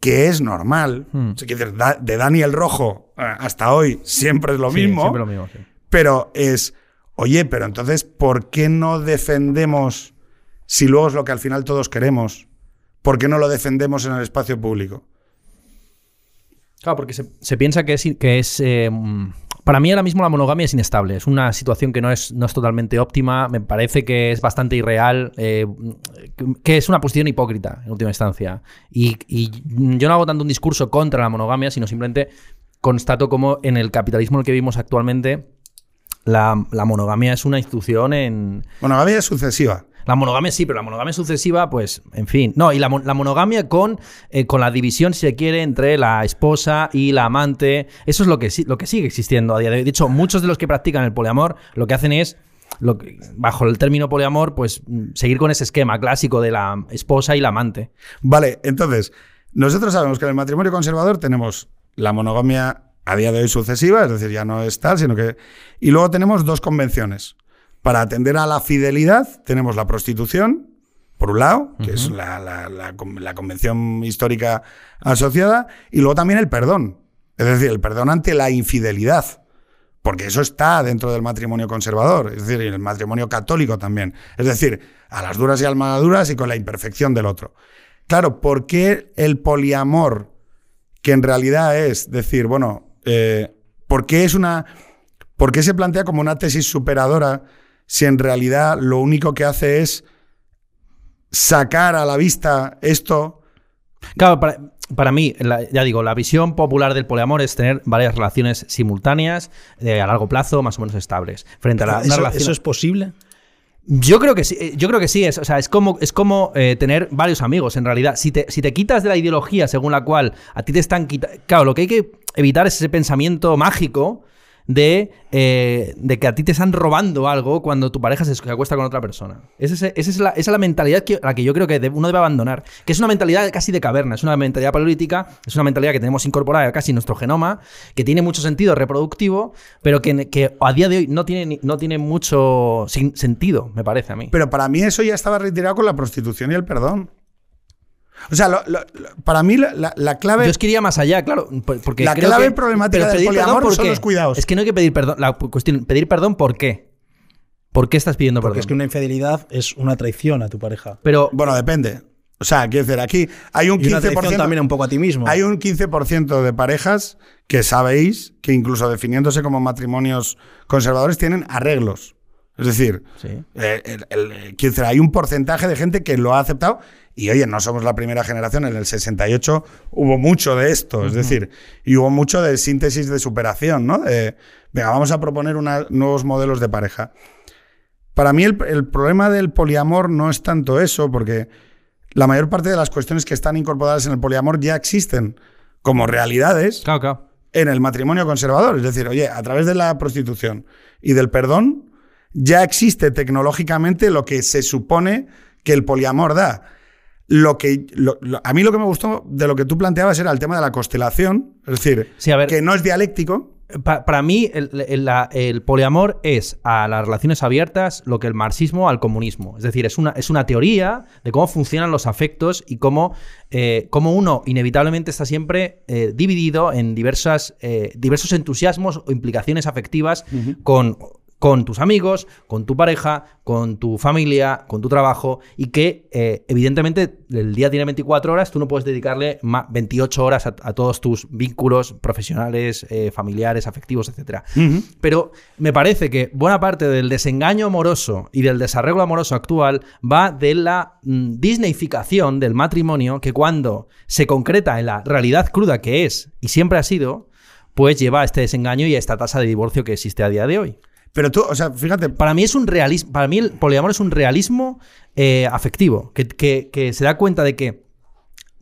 que es normal, o sea, quiero decir, da- de Daniel Rojo eh, hasta hoy siempre es lo Sí, mismo, siempre lo mismo, sí. pero es, oye, pero entonces, ¿por qué no defendemos, si luego es lo que al final todos queremos, ¿por qué no lo defendemos en el espacio público? Claro, porque se, se piensa que es, que es eh, mm, Para mí ahora mismo la monogamia es inestable, es una situación que no es, no es totalmente óptima, me parece que es bastante irreal, eh, que es una posición hipócrita en última instancia. Y, yo no hago tanto un discurso contra la monogamia, sino simplemente constato como en el capitalismo en el que vivimos actualmente, la, la monogamia es una institución en... Monogamia es sucesiva. La monogamia sí, pero la monogamia sucesiva, pues, en fin. No, y la, mon- la monogamia con, eh, con la división, si se quiere, entre la esposa y la amante. Eso es lo que, lo que sigue existiendo a día de hoy. De hecho, muchos de los que practican el poliamor lo que hacen es, lo que- bajo el término poliamor, pues mm, seguir con ese esquema clásico de la esposa y la amante. Vale, entonces, nosotros sabemos que en el matrimonio conservador tenemos la monogamia a día de hoy sucesiva, es decir, ya no es tal, sino que... Y luego tenemos dos convenciones. Para atender a la fidelidad tenemos la prostitución, por un lado, que es la, la- la con- la convención histórica asociada, y luego también el perdón. Es decir, el perdón ante la infidelidad. Porque eso está dentro del matrimonio conservador, es decir, el matrimonio católico también. Es decir, a las duras y a las y con la imperfección del otro. Claro, ¿por qué el poliamor, que en realidad es decir, bueno, eh, ¿por qué es una. ¿Por qué se plantea como una tesis superadora si en realidad lo único que hace es sacar a la vista esto? Claro, para, para mí, la- ya digo, la visión popular del poliamor es tener varias relaciones simultáneas, eh, a largo plazo, más o menos estables. Frente a la, una ¿Eso, relación- eso es posible? Yo creo que sí, eh, yo creo que sí, es, o sea, es como, es como eh, tener varios amigos en realidad. Si te, si te quitas de la ideología según la cual a ti te están quitando... Claro, lo que hay que evitar es ese pensamiento mágico de, eh, de que a ti te están robando algo cuando tu pareja se acuesta con otra persona. Esa es, esa es la, esa es la mentalidad que, la que yo creo que uno debe abandonar. Que es una mentalidad casi de caverna, es una mentalidad paleolítica, es una mentalidad que tenemos incorporada casi en nuestro genoma, que tiene mucho sentido reproductivo, pero que, que a día de hoy no tiene, no tiene mucho sentido, me parece a mí. Pero para mí eso ya estaba retirado con la prostitución y el perdón. O sea, lo- lo- lo- para mí la, la- la clave. Yo es que iría más allá, claro. por- Porque La creo clave que- problemática pero del poliamor perdón, ¿por son qué? los cuidados. Es que no hay que pedir perdón. La cuestión, pedir perdón, ¿por qué? ¿Por qué estás pidiendo Porque perdón? es que una infidelidad es una traición a tu pareja. Pero Bueno, depende. O sea, quiero decir, aquí hay un Y una traición 15%. también un poco a ti mismo. Hay un 15% de parejas que sabéis que incluso definiéndose como matrimonios conservadores tienen arreglos. Es decir, Sí. eh, el- el- eh, quiero decir, hay un porcentaje de gente que lo ha aceptado y oye, no somos la primera generación, en el 68 hubo mucho de esto, es decir, y hubo mucho de síntesis de superación, ¿no? De, venga, vamos a proponer una- nuevos modelos de pareja. Para mí el, el problema del poliamor no es tanto eso, porque la mayor parte de las cuestiones que están incorporadas en el poliamor ya existen como realidades Claro, claro. en el matrimonio conservador. Es decir, oye, a través de la prostitución y del perdón, ya existe tecnológicamente lo que se supone que el poliamor da. Lo que, lo- lo- a mí lo que me gustó de lo que tú planteabas era el tema de la constelación, es decir, Sí, a ver. que no es dialéctico. Pa- para mí, el, el- la- el poliamor es a las relaciones abiertas lo que el marxismo al comunismo. Es decir, es una, es una teoría de cómo funcionan los afectos y cómo, eh, cómo uno inevitablemente está siempre eh, dividido en diversas, eh, diversos entusiasmos o implicaciones afectivas con con tus amigos, con tu pareja, con tu familia, con tu trabajo y que eh, evidentemente el día tiene 24 horas, tú no puedes dedicarle ma- 28 horas a, a todos tus vínculos profesionales, eh, familiares, afectivos, etc. Pero me parece que buena parte del desengaño amoroso y del desarreglo amoroso actual va de la mm, disneyficación del matrimonio que cuando se concreta en la realidad cruda que es y siempre ha sido, pues lleva a este desengaño y a esta tasa de divorcio que existe a día de hoy. Pero tú, o sea, fíjate, Para mí es un realismo. Para mí el poliamor es un realismo eh, afectivo. Que, que- que se da cuenta de que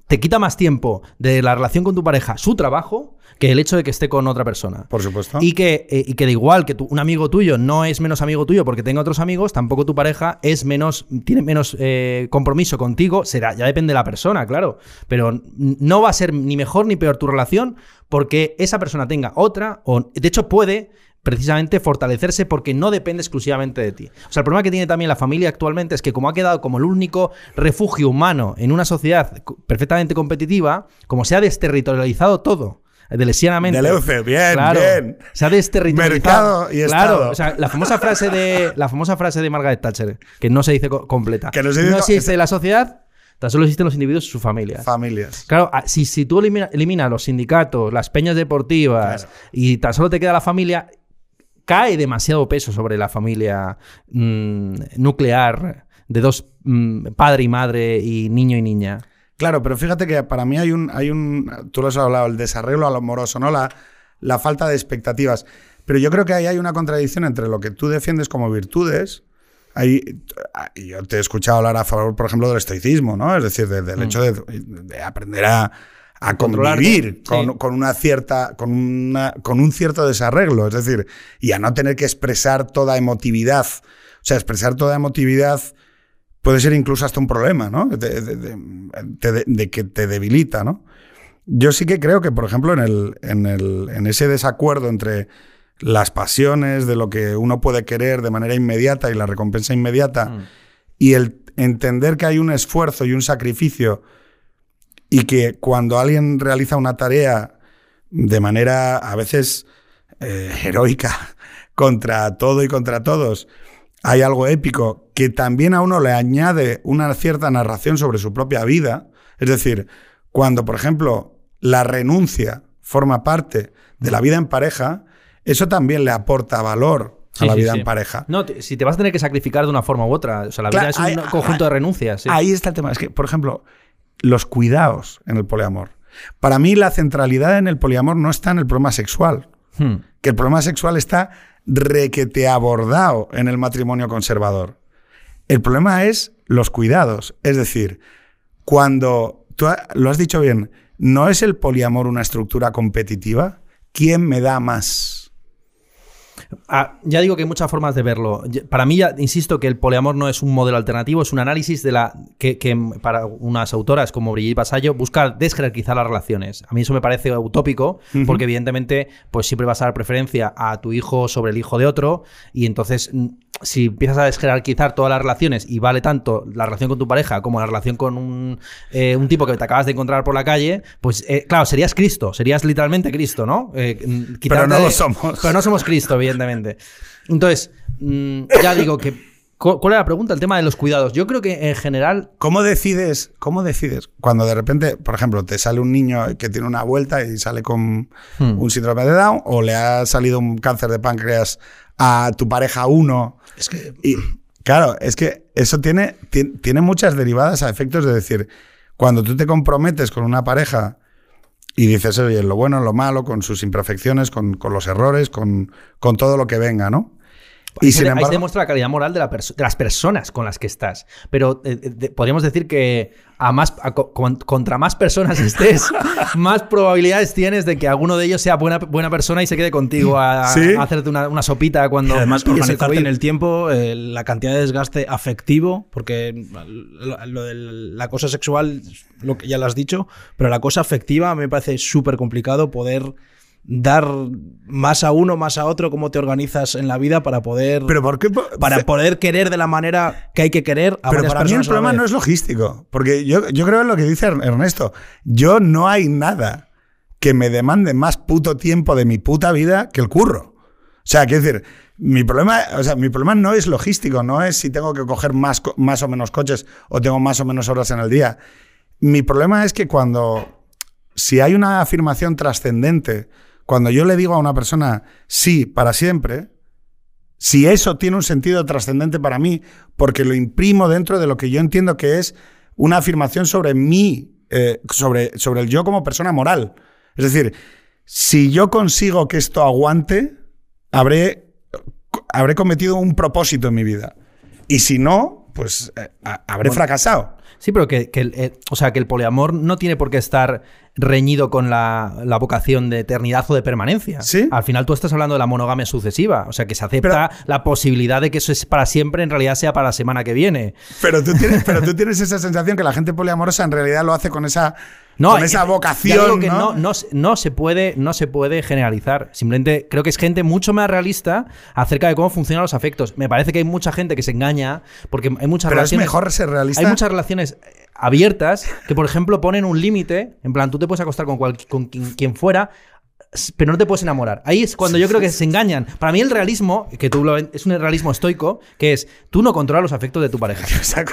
te quita más tiempo de la relación con tu pareja, su trabajo, que el hecho de que esté con otra persona. por supuesto. Y que, eh, y que de igual que tu- un amigo tuyo no es menos amigo tuyo porque tenga otros amigos, tampoco tu pareja es menos, tiene menos eh, compromiso contigo. Será, ya depende de la persona, claro. Pero no va a ser ni mejor ni peor tu relación porque esa persona tenga otra, o de hecho puede precisamente fortalecerse porque no depende exclusivamente de ti. O sea, el problema que tiene también la familia actualmente es que como ha quedado como el único refugio humano en una sociedad perfectamente competitiva, como se ha desterritorializado todo, delesianamente. Deleuze, bien, Claro, bien. Se ha desterritorializado. Mercado y claro, Estado. o sea, la famosa frase de la famosa frase de Margaret Thatcher, que no se dice co- completa. Que no se dice- existe la sociedad, Tan solo existen los individuos y sus familias. Familias. Claro, a- si, si tú elimina- eliminas los sindicatos, las peñas deportivas Claro. y tan solo te queda la familia, cae demasiado peso sobre la familia mm, nuclear de dos mm, padre y madre y niño y niña. Claro, pero fíjate que para mí hay un, hay un tú lo has hablado, el desarreglo amoroso, ¿no? La, la falta de expectativas. Pero yo creo que ahí hay una contradicción entre lo que tú defiendes como virtudes. Ahí, y yo te he escuchado hablar a favor, por ejemplo, del estoicismo, ¿no? Es decir, de- del hecho de, de aprender a, a convivir con, sí. con una cierta, con, una, con un cierto desarreglo, es decir, y a no tener que expresar toda emotividad. O sea, expresar toda emotividad puede ser incluso hasta un problema, ¿no? De, de- de- de- de que te debilita, ¿no? Yo sí que creo que, por ejemplo, en, el, en, el, en ese desacuerdo entre las pasiones, de lo que uno puede querer de manera inmediata y la recompensa inmediata, Mm. y el entender que hay un esfuerzo y un sacrificio y que cuando alguien realiza una tarea de manera a veces eh, heroica contra todo y contra todos, hay algo épico que también a uno le añade una cierta narración sobre su propia vida. Es decir, cuando, por ejemplo, la renuncia forma parte de la vida en pareja, eso también le aporta valor a Sí, la vida sí. en pareja. No, si te vas a tener que sacrificar de una forma u otra. O sea, la vida es un ahí- conjunto ahí- de renuncias. Ahí está el tema. Es que, por ejemplo, los cuidados en el poliamor. Para mí la centralidad en el poliamor no está en el problema sexual, Hmm. que el problema sexual está requete abordado en el matrimonio conservador. El problema es los cuidados. Es decir, cuando, tú ha- lo has dicho bien, ¿no es el poliamor una estructura competitiva? ¿Quién me da más? Ah, ya digo que hay muchas formas de verlo. Para mí, ya insisto que el poliamor no es un modelo alternativo, es un análisis de la que, que para unas autoras como Brigitte Basallo busca desjerarquizar las relaciones. A mí eso me parece utópico, porque evidentemente pues siempre vas a dar preferencia a tu hijo sobre el hijo de otro y entonces mm, si empiezas a desjerarquizar todas las relaciones y vale tanto la relación con tu pareja como la relación con un, eh, un tipo que te acabas de encontrar por la calle, pues eh, claro, serías Cristo, serías literalmente Cristo, ¿no? Eh, mm, Pero no lo somos. Pero no somos Cristo, evidentemente. Entonces, mm, ya digo que. cu- ¿Cuál era la pregunta? El tema de los cuidados. Yo creo que en general. ¿Cómo decides, ¿Cómo decides cuando de repente, por ejemplo, te sale un niño que tiene una vuelta y sale con Hmm. un síndrome de Down o le ha salido un cáncer de páncreas a tu pareja uno? Es que Y claro, es que eso tiene, ti- tiene muchas derivadas a efectos de decir, cuando tú te comprometes con una pareja y dices, oye, lo bueno, lo malo, con sus imperfecciones, con, con los errores, con, con todo lo que venga, ¿no? Y se- ahí embargo, se demuestra la calidad moral de, la de las personas con las que estás. Pero eh, eh, de- podríamos decir que a más, a co- con- contra más personas estés, más probabilidades tienes de que alguno de ellos sea buena, buena persona y se quede contigo a, ¿Sí? a hacerte una, una sopita cuando. Y además, organizarte COVID. en el tiempo, eh, la cantidad de desgaste afectivo, porque lo, lo de la cosa sexual, lo que ya lo has dicho, pero la cosa afectiva me parece súper complicado poder dar más a uno, más a otro, cómo te organizas en la vida para poder, pero ¿por qué? para poder querer de la manera que hay que querer a Pero para mí el problema no es logístico, porque yo, yo creo en lo que dice Er- Ernesto. Yo no hay nada que me demande más puto tiempo de mi puta vida que el curro. O sea, quiero decir, mi problema, o sea, mi problema no es logístico, no es si tengo que coger más, más o menos coches o tengo más o menos horas en el día. Mi problema es que cuando, si hay una afirmación trascendente, cuando yo le digo a una persona sí para siempre, si eso tiene un sentido trascendente para mí, porque lo imprimo dentro de lo que yo entiendo que es una afirmación sobre mí, eh, sobre, sobre el yo como persona moral. Es decir, si yo consigo que esto aguante, habré, habré cometido un propósito en mi vida. Y si no, pues eh, habré fracasado. Sí, pero que, que el, eh, o sea, que el poliamor no tiene por qué estar reñido con la, la vocación de eternidad o de permanencia. Sí. Al final tú estás hablando de la monogamia sucesiva. O sea, que se acepta la posibilidad de que eso es para siempre, en realidad sea para la semana que viene. Pero tú tienes, pero tú tienes esa sensación que la gente poliamorosa en realidad lo hace con esa, No, con esa vocación. que ¿no? no, no, se- no se puede, no se puede generalizar. Simplemente creo que es gente mucho más realista acerca de cómo funcionan los afectos. Me parece que hay mucha gente que se engaña porque hay muchas Pero es relaciones. mejor ser realista. Hay muchas relaciones abiertas que, por ejemplo, ponen un límite. En plan, tú te puedes acostar con, cual- con quien, quien fuera pero no te puedes enamorar. Ahí es cuando yo creo que se engañan. Para mí el realismo, que tú lo es un realismo estoico, que es tú no controlas los afectos de tu pareja.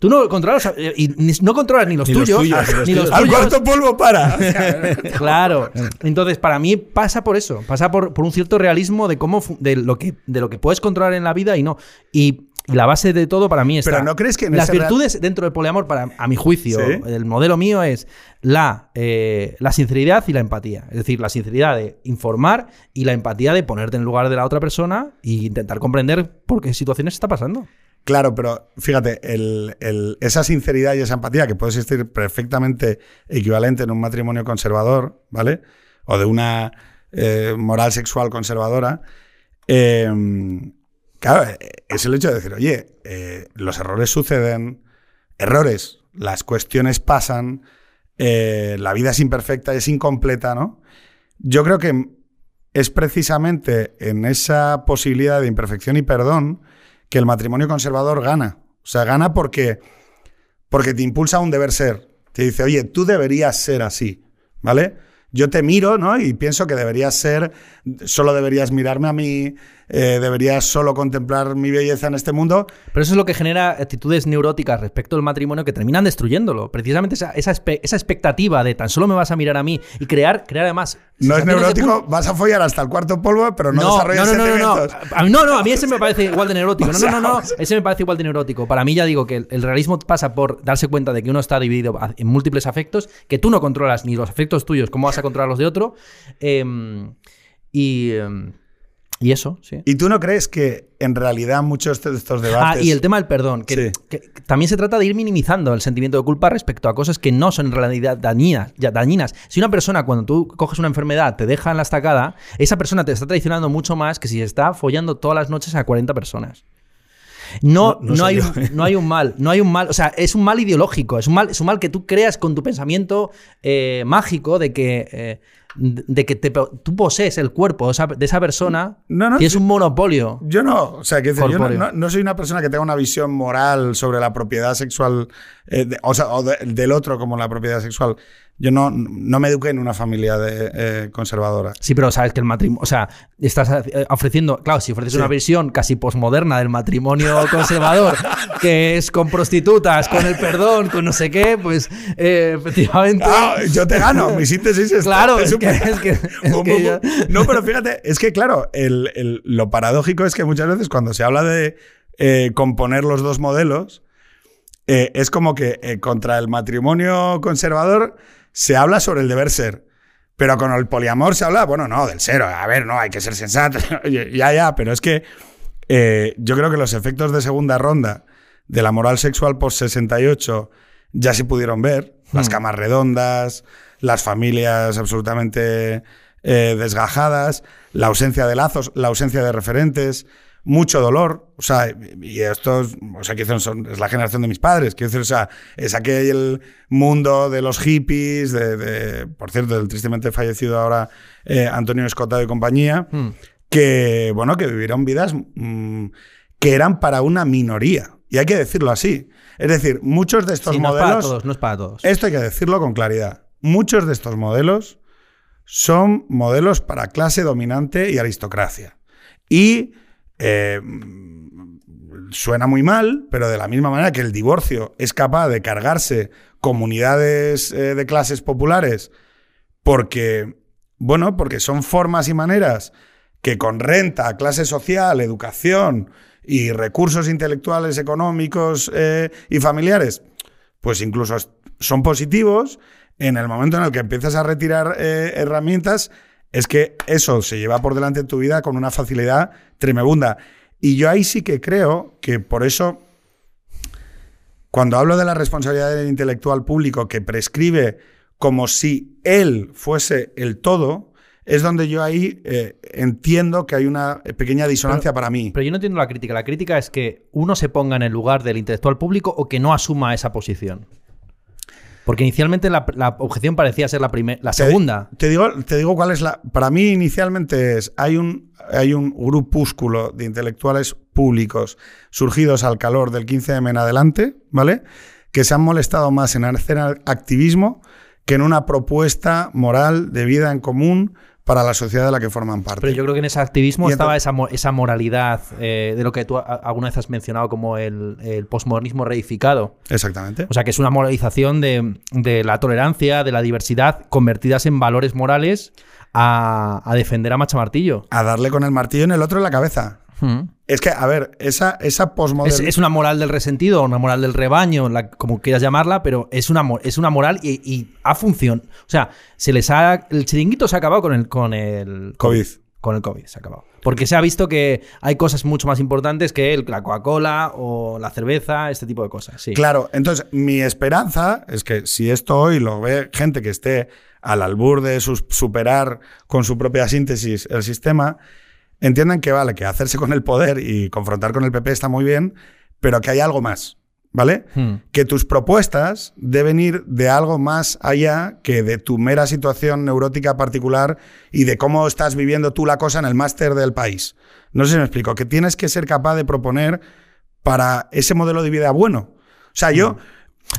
Tú no controlas eh, y ni- no controlas ni los Ni los tuyos, ni los los tuyos. Al cuarto polvo para. Claro. Entonces, para mí pasa por eso, pasa por, por un cierto realismo de cómo de lo que de lo que puedes controlar en la vida y no. Y la base de todo para mí está. Pero ¿no crees que en las real- virtudes dentro del poliamor para a mi juicio, Sí. el modelo mío es la eh, la sinceridad y la empatía, es decir, la sinceridad de informar y la empatía de ponerte en el lugar de la otra persona e intentar comprender por qué situaciones está pasando. Claro, pero fíjate, el- el- esa sinceridad y esa empatía que puede existir perfectamente equivalente en un matrimonio conservador, ¿vale? O de una eh, moral sexual conservadora. eh, claro, eh, es el hecho de decir, oye, eh, los errores suceden, errores, las cuestiones pasan, eh, la vida es imperfecta, es incompleta, ¿no? Yo creo que es precisamente en esa posibilidad de imperfección y perdón que el matrimonio conservador gana. O sea, gana porque, porque te impulsa a un deber ser. Te dice, oye, tú deberías ser así, ¿vale? Yo te miro, ¿no? Y pienso que deberías ser, solo deberías mirarme a mí, eh, deberías solo contemplar mi belleza en este mundo. Pero eso es lo que genera actitudes neuróticas respecto al matrimonio que terminan destruyéndolo. Precisamente esa, esa, espe- esa expectativa de tan solo me vas a mirar a mí y crear, crear además. No es neurótico, vas a follar hasta el cuarto polvo, pero no, No, desarrollas no, no, no, no. A mí, no, no, a mí ese me parece igual de neurótico. No, no, no, no. Ese me parece igual de neurótico. Para mí ya digo que el, el realismo pasa por darse cuenta de que uno está dividido en múltiples afectos, que tú no controlas ni los afectos tuyos, cómo vas a controlar los de otro. em, y, em, y eso, sí. ¿Y tú no crees que en realidad muchos de estos Ah, debates... y el tema del perdón, que, Sí. que también se trata de ir minimizando el sentimiento de culpa respecto a cosas que no son en realidad dañinas. Ya, dañinas. Si una persona, cuando tú coges una enfermedad, te deja en la estacada, esa persona te está traicionando mucho más que si está follando todas las noches a 40 personas. No, No- no no, sé hay yo. no hay un mal, no hay un mal, o sea, es un mal ideológico, es un mal, es un mal que tú creas con tu pensamiento eh, mágico de que, eh, de que te- tú posees el cuerpo de esa, persona, No, no, tienes sí. un monopolio. Yo no, o sea, que yo no, no- soy una persona que tenga una visión moral sobre la propiedad sexual, eh, de- o sea, o de- del otro como la propiedad sexual. Yo no, no me eduqué en una familia de, eh, conservadora. Sí, pero sabes que el matrimonio, o sea, estás eh, ofreciendo, claro, si ofreces Sí. una visión casi posmoderna del matrimonio conservador, que es con prostitutas, con el perdón, con no sé qué, pues eh, efectivamente. Ah, yo te gano, mi síntesis es Claro, es súper- es que- es Bum, que bum, ya- bum. No, pero fíjate, es que claro, el- el- lo paradójico es que muchas veces cuando se habla de eh, componer los dos modelos, eh, es como que eh, contra el matrimonio conservador se habla sobre el deber ser. Pero con el poliamor se habla, bueno, no, del ser. A ver, no, hay que ser sensato. ya, ya, pero es que yo creo que los efectos de segunda ronda de la moral sexual post 68 ya se pudieron ver. Las Hmm. camas redondas, las familias absolutamente eh, desgajadas, la ausencia de lazos, la ausencia de referentes, mucho dolor. O sea, y esto es, o sea, decir, son- es la generación de mis padres. Quiero decir, o sea, es aquel mundo de los hippies, de, de- por cierto, del tristemente fallecido ahora eh, Antonio Escotado y compañía Hmm. que, bueno, que vivieron vidas mm, que eran para una minoría. Y hay que decirlo así. Es decir, muchos de estos Sí, no es para modelos... todos, no es para todos. Esto hay que decirlo con claridad. Muchos de estos modelos son modelos para clase dominante y aristocracia. Y eh, suena muy mal, pero de la misma manera que el divorcio es capaz de cargarse comunidades eh, de clases populares porque, bueno, porque son formas y maneras que con renta, clase social, educación y recursos intelectuales, económicos eh, y familiares, pues incluso son positivos, en el momento en el que empiezas a retirar eh, herramientas, es que eso se lleva por delante en tu vida con una facilidad tremenda. Y yo ahí sí que creo que por eso, cuando hablo de la responsabilidad del intelectual público que prescribe como si él fuese el todo, es donde yo ahí eh, entiendo que hay una pequeña disonancia para mí. Pero yo no entiendo la crítica. La crítica es que uno se ponga en el lugar del intelectual público o que no asuma esa posición. Porque inicialmente la, la objeción parecía ser la, primer- la Te- segunda. Te, digo, te digo cuál es la. Para mí, inicialmente es. Hay un, hay un grupúsculo de intelectuales públicos surgidos al calor del 15M en adelante, ¿vale? Que se han molestado más en hacer activismo que en una propuesta moral de vida en común para la sociedad de la que forman parte. Pero yo creo que en ese activismo estaba esa, mo- esa moralidad eh, de lo que tú alguna vez has mencionado como el, el posmodernismo reificado. Exactamente. O sea, que es una moralización de, de la tolerancia, de la diversidad, convertidas en valores morales a, a defender a Macha Martillo. A darle con el martillo en el otro en la cabeza. Es que, a ver, esa, esa Es, posmodernismo... es una moral del resentido, una moral del rebaño, la- como quieras llamarla, pero es una, es una moral y, y ha función. O sea, se les ha. El chiringuito se ha acabado con el, con el COVID. Con el COVID se ha acabado. Porque se ha visto que hay cosas mucho más importantes que el- la Coca-Cola o la cerveza, este tipo de cosas. Sí. Claro, entonces mi esperanza es que si esto hoy lo ve gente que esté al albur de sus- superar con su propia síntesis el sistema, entiendan que vale, que hacerse con el poder y confrontar con el PP está muy bien, pero que hay algo más, ¿vale? Hmm. Que tus propuestas deben ir de algo más allá que de tu mera situación neurótica particular y de cómo estás viviendo tú la cosa en el máster del país. No sé si me explico, que tienes que ser capaz de proponer para ese modelo de vida bueno. O sea, yo,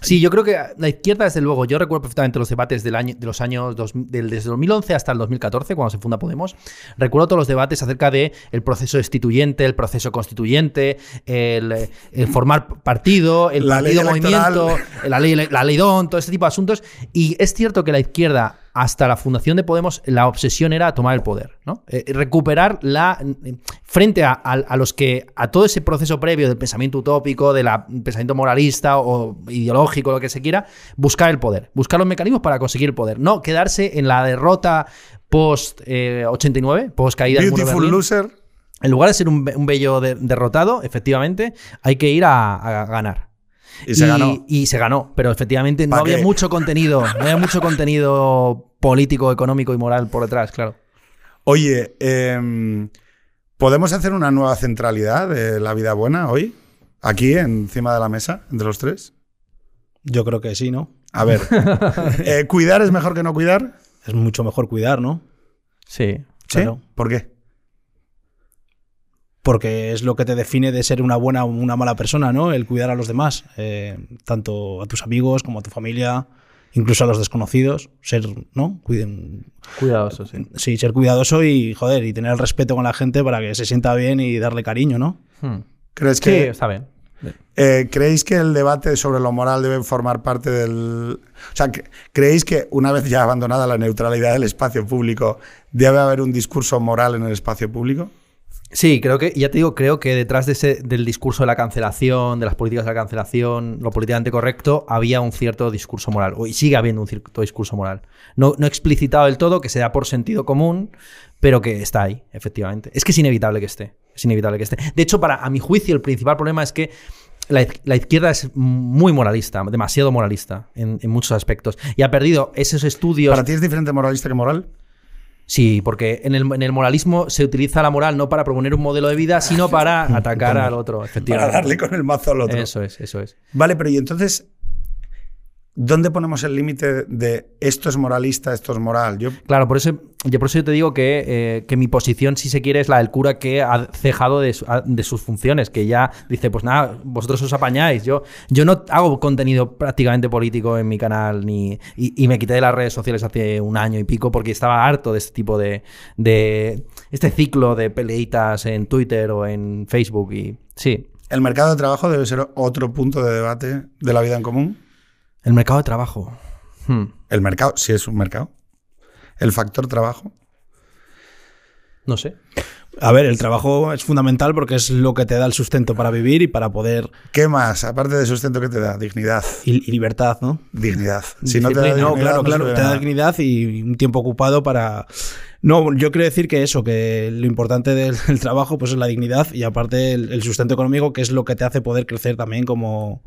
Sí, yo creo que la izquierda, desde luego, yo recuerdo perfectamente los debates del año, de los años dos- del, desde 2011 hasta el 2014, cuando se funda Podemos. Recuerdo todos los debates acerca de el proceso destituyente, el proceso constituyente, el, el formar partido, el La partido movimiento, la ley, la ley DON, todo este tipo de asuntos. Y es cierto que la izquierda, hasta la fundación de Podemos, la obsesión era tomar el poder, ¿no? Eh, recuperar la. frente a, a- a los que. a todo ese proceso previo del pensamiento utópico, del pensamiento moralista o ideológico, lo que se quiera, buscar el poder, buscar los mecanismos para conseguir el poder. No quedarse en la derrota post eh, 89, post caída del muro de. Loser, En lugar de ser un, be- un bello de- derrotado, efectivamente, hay que ir a, a ganar. Y se ganó. Y se ganó, pero efectivamente no ¿Pa' había qué? mucho contenido, no había mucho contenido político, económico y moral por detrás, claro. Oye, em, ¿podemos hacer una nueva centralidad de la vida buena hoy? Aquí, encima de la mesa, entre los tres. Yo creo que sí, ¿no? A ver, eh, ¿cuidar es mejor que no cuidar? Es mucho mejor cuidar, ¿no? Sí. ¿Sí? Claro. ¿Por qué? Porque es lo que te define de ser una buena o una mala persona, ¿no? El cuidar a los demás, eh, tanto a tus amigos como a tu familia, incluso a los desconocidos. Ser, ¿no? Cuiden, Cuidadoso, sí. sí, ser cuidadoso y, joder, y tener el respeto con la gente para que se sienta bien y darle cariño, ¿no? Hmm. ¿Crees Sí, que, está bien. eh, ¿Creéis que el debate sobre lo moral debe formar parte del... O sea, que- ¿creéis que una vez ya abandonada la neutralidad del espacio público, debe haber un discurso moral en el espacio público? Sí, creo que, ya te digo, creo que detrás de ese, del discurso de la cancelación, de las políticas de la cancelación, lo políticamente correcto, había un cierto discurso moral, y sigue habiendo un cierto discurso moral. No, no explicitado del todo, que se da por sentido común, pero que está ahí, efectivamente. Es que es inevitable que esté. Es inevitable que esté. De hecho, para, a mi juicio, el principal problema es que la, la izquierda es muy moralista, demasiado moralista en, en muchos aspectos. Y ha perdido esos estudios. ¿Para ti es diferente moralista que moral? Sí, porque en el, en el moralismo se utiliza la moral no para proponer un modelo de vida, sino para atacar al otro, Para darle con el mazo al otro. Eso es, eso es. Vale, pero y entonces, ¿dónde ponemos el límite de esto es moralista, esto es moral? Yo, Claro, por eso, yo por eso yo te digo que, eh, que mi posición, si se quiere, es la del cura que ha cejado de, su- a- de sus funciones, que ya dice, pues nada, vosotros os apañáis. Yo, yo no hago contenido prácticamente político en mi canal ni y, y me quité de las redes sociales hace un año y pico porque estaba harto de este tipo de, de este ciclo de peleitas en Twitter o en Facebook y sí. el mercado de trabajo debe ser otro punto de debate de la vida en común. El mercado de trabajo. Hmm. El mercado, si es un mercado. El factor trabajo. No sé. A ver, el trabajo es fundamental porque es lo que te da el sustento para vivir y para poder. ¿Qué más? Aparte de sustento que te da, dignidad. Y, y libertad, ¿no? Dignidad. Si no te da dignidad, No, claro, no claro, te da nada. dignidad y un tiempo ocupado para. No, yo quiero decir que eso, que lo importante del, del trabajo pues es la dignidad y aparte el, el sustento económico, que es lo que te hace poder crecer también como,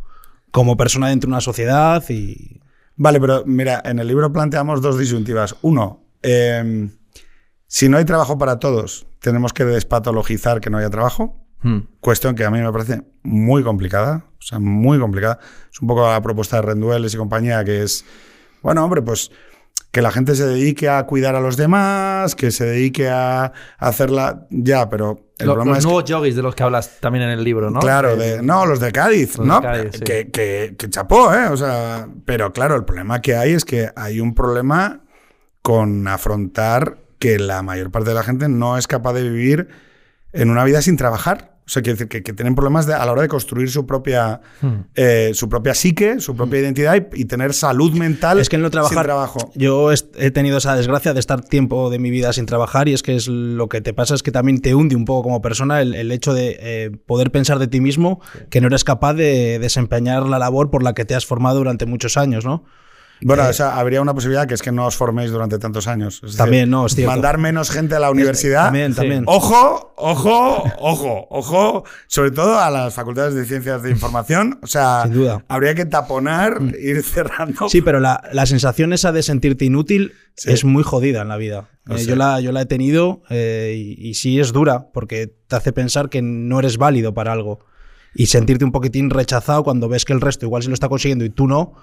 como persona dentro de una sociedad y. Vale, pero mira, en el libro planteamos dos disyuntivas. Uno, eh, si no hay trabajo para todos, tenemos que despatologizar que no haya trabajo. Hmm. Cuestión que a mí me parece muy complicada, o sea, muy complicada. Es un poco la propuesta de Rendueles y compañía, que es, bueno, hombre, pues que la gente se dedique a cuidar a los demás, que se dedique a hacerla, ya, pero el los es que- nuevos yogis de los que hablas también en el libro, ¿no? Claro, de, no, los de Cádiz, Los de ¿no? Cádiz, sí. que, que, que chapó, ¿eh? O sea, pero claro, el problema que hay es que hay un problema con afrontar que la mayor parte de la gente no es capaz de vivir en una vida sin trabajar. O sea, quiere decir que, que tienen problemas de- a la hora de construir su propia, Hmm. eh, su propia psique, su propia identidad y, y tener salud mental Es que en no trabajar. sin trabajo. Yo he tenido esa desgracia de estar tiempo de mi vida sin trabajar y es que es lo que te pasa es que también te hunde un poco como persona el, el hecho de eh, poder pensar de ti mismo que no eres capaz de desempeñar la labor por la que te has formado durante muchos años, ¿no? Bueno, Eh, o sea, habría una posibilidad que es que no os forméis durante tantos años. Es decir, También, no, es cierto. Mandar menos gente a la universidad. También, también. Ojo, ojo, ojo, ojo, sobre todo a las facultades de ciencias de información. O sea, Sin duda. Mm. habría que taponar, ir cerrando. Sí, pero la, la sensación esa de sentirte inútil Sí. es muy jodida en la vida. Eh, yo, la, yo la he tenido eh, y, y sí es dura porque te hace pensar que no eres válido para algo y sentirte un poquitín rechazado cuando ves que el resto igual se lo está consiguiendo y tú no.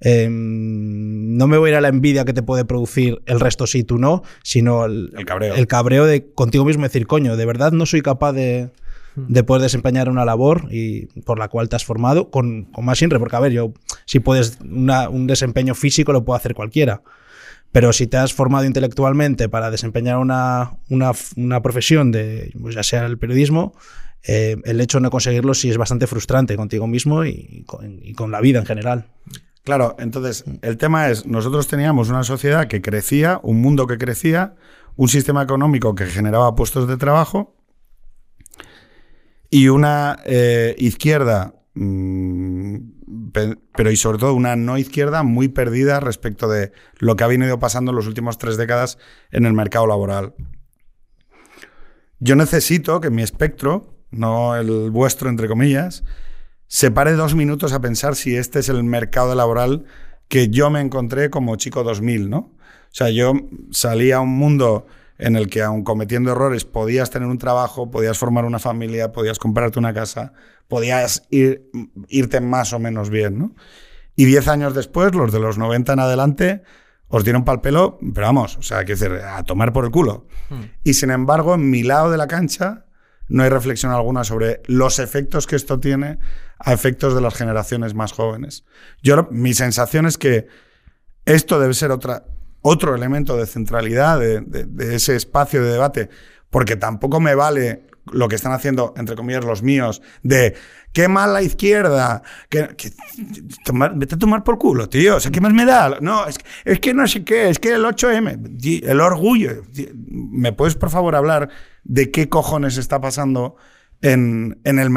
Eh, no me voy a ir a la envidia que te puede producir el resto sí, tú no, sino el, El cabreo. el cabreo de contigo mismo decir, coño, de verdad no soy capaz de, de poder desempeñar una labor y por la cual te has formado con, con más INRE, porque a ver, yo si puedes una- un desempeño físico lo puede hacer cualquiera. Pero si te has formado intelectualmente para desempeñar una, una, una profesión, de, pues ya sea el periodismo, eh, el hecho de no conseguirlo sí es bastante frustrante contigo mismo y con, y con la vida en general. Claro, entonces el tema es, nosotros teníamos una sociedad que crecía, un mundo que crecía, un sistema económico que generaba puestos de trabajo y una eh, izquierda, mm, pe- pero y sobre todo una no izquierda muy perdida respecto de lo que ha venido pasando en los últimos tres décadas en el mercado laboral. Yo necesito que mi espectro, no el vuestro entre comillas, se pare dos minutos a pensar si este es el mercado laboral que yo me encontré como chico 2000, ¿no? O sea, yo salí a un mundo en el que aun cometiendo errores podías tener un trabajo, podías formar una familia, podías comprarte una casa, podías ir, irte más o menos bien, ¿no? Y diez años después, los de los 90 en adelante, os dieron pal pelo, pero vamos, o sea, decir, a tomar por el culo. Y sin embargo, en mi lado de la cancha no hay reflexión alguna sobre los efectos que esto tiene a efectos de las generaciones más jóvenes. Yo, mi sensación es que esto debe ser otro elemento de centralidad de, de- de ese espacio de debate, porque tampoco me vale lo que están haciendo, entre comillas, los míos, de qué mal la izquierda, que, que- tomar- vete a tomar por culo, tío, o sea, ¿qué más me da? No, es, es que no sé qué, es que el 8M, di- el orgullo, ¿me puedes por favor hablar de qué cojones está pasando en, en el,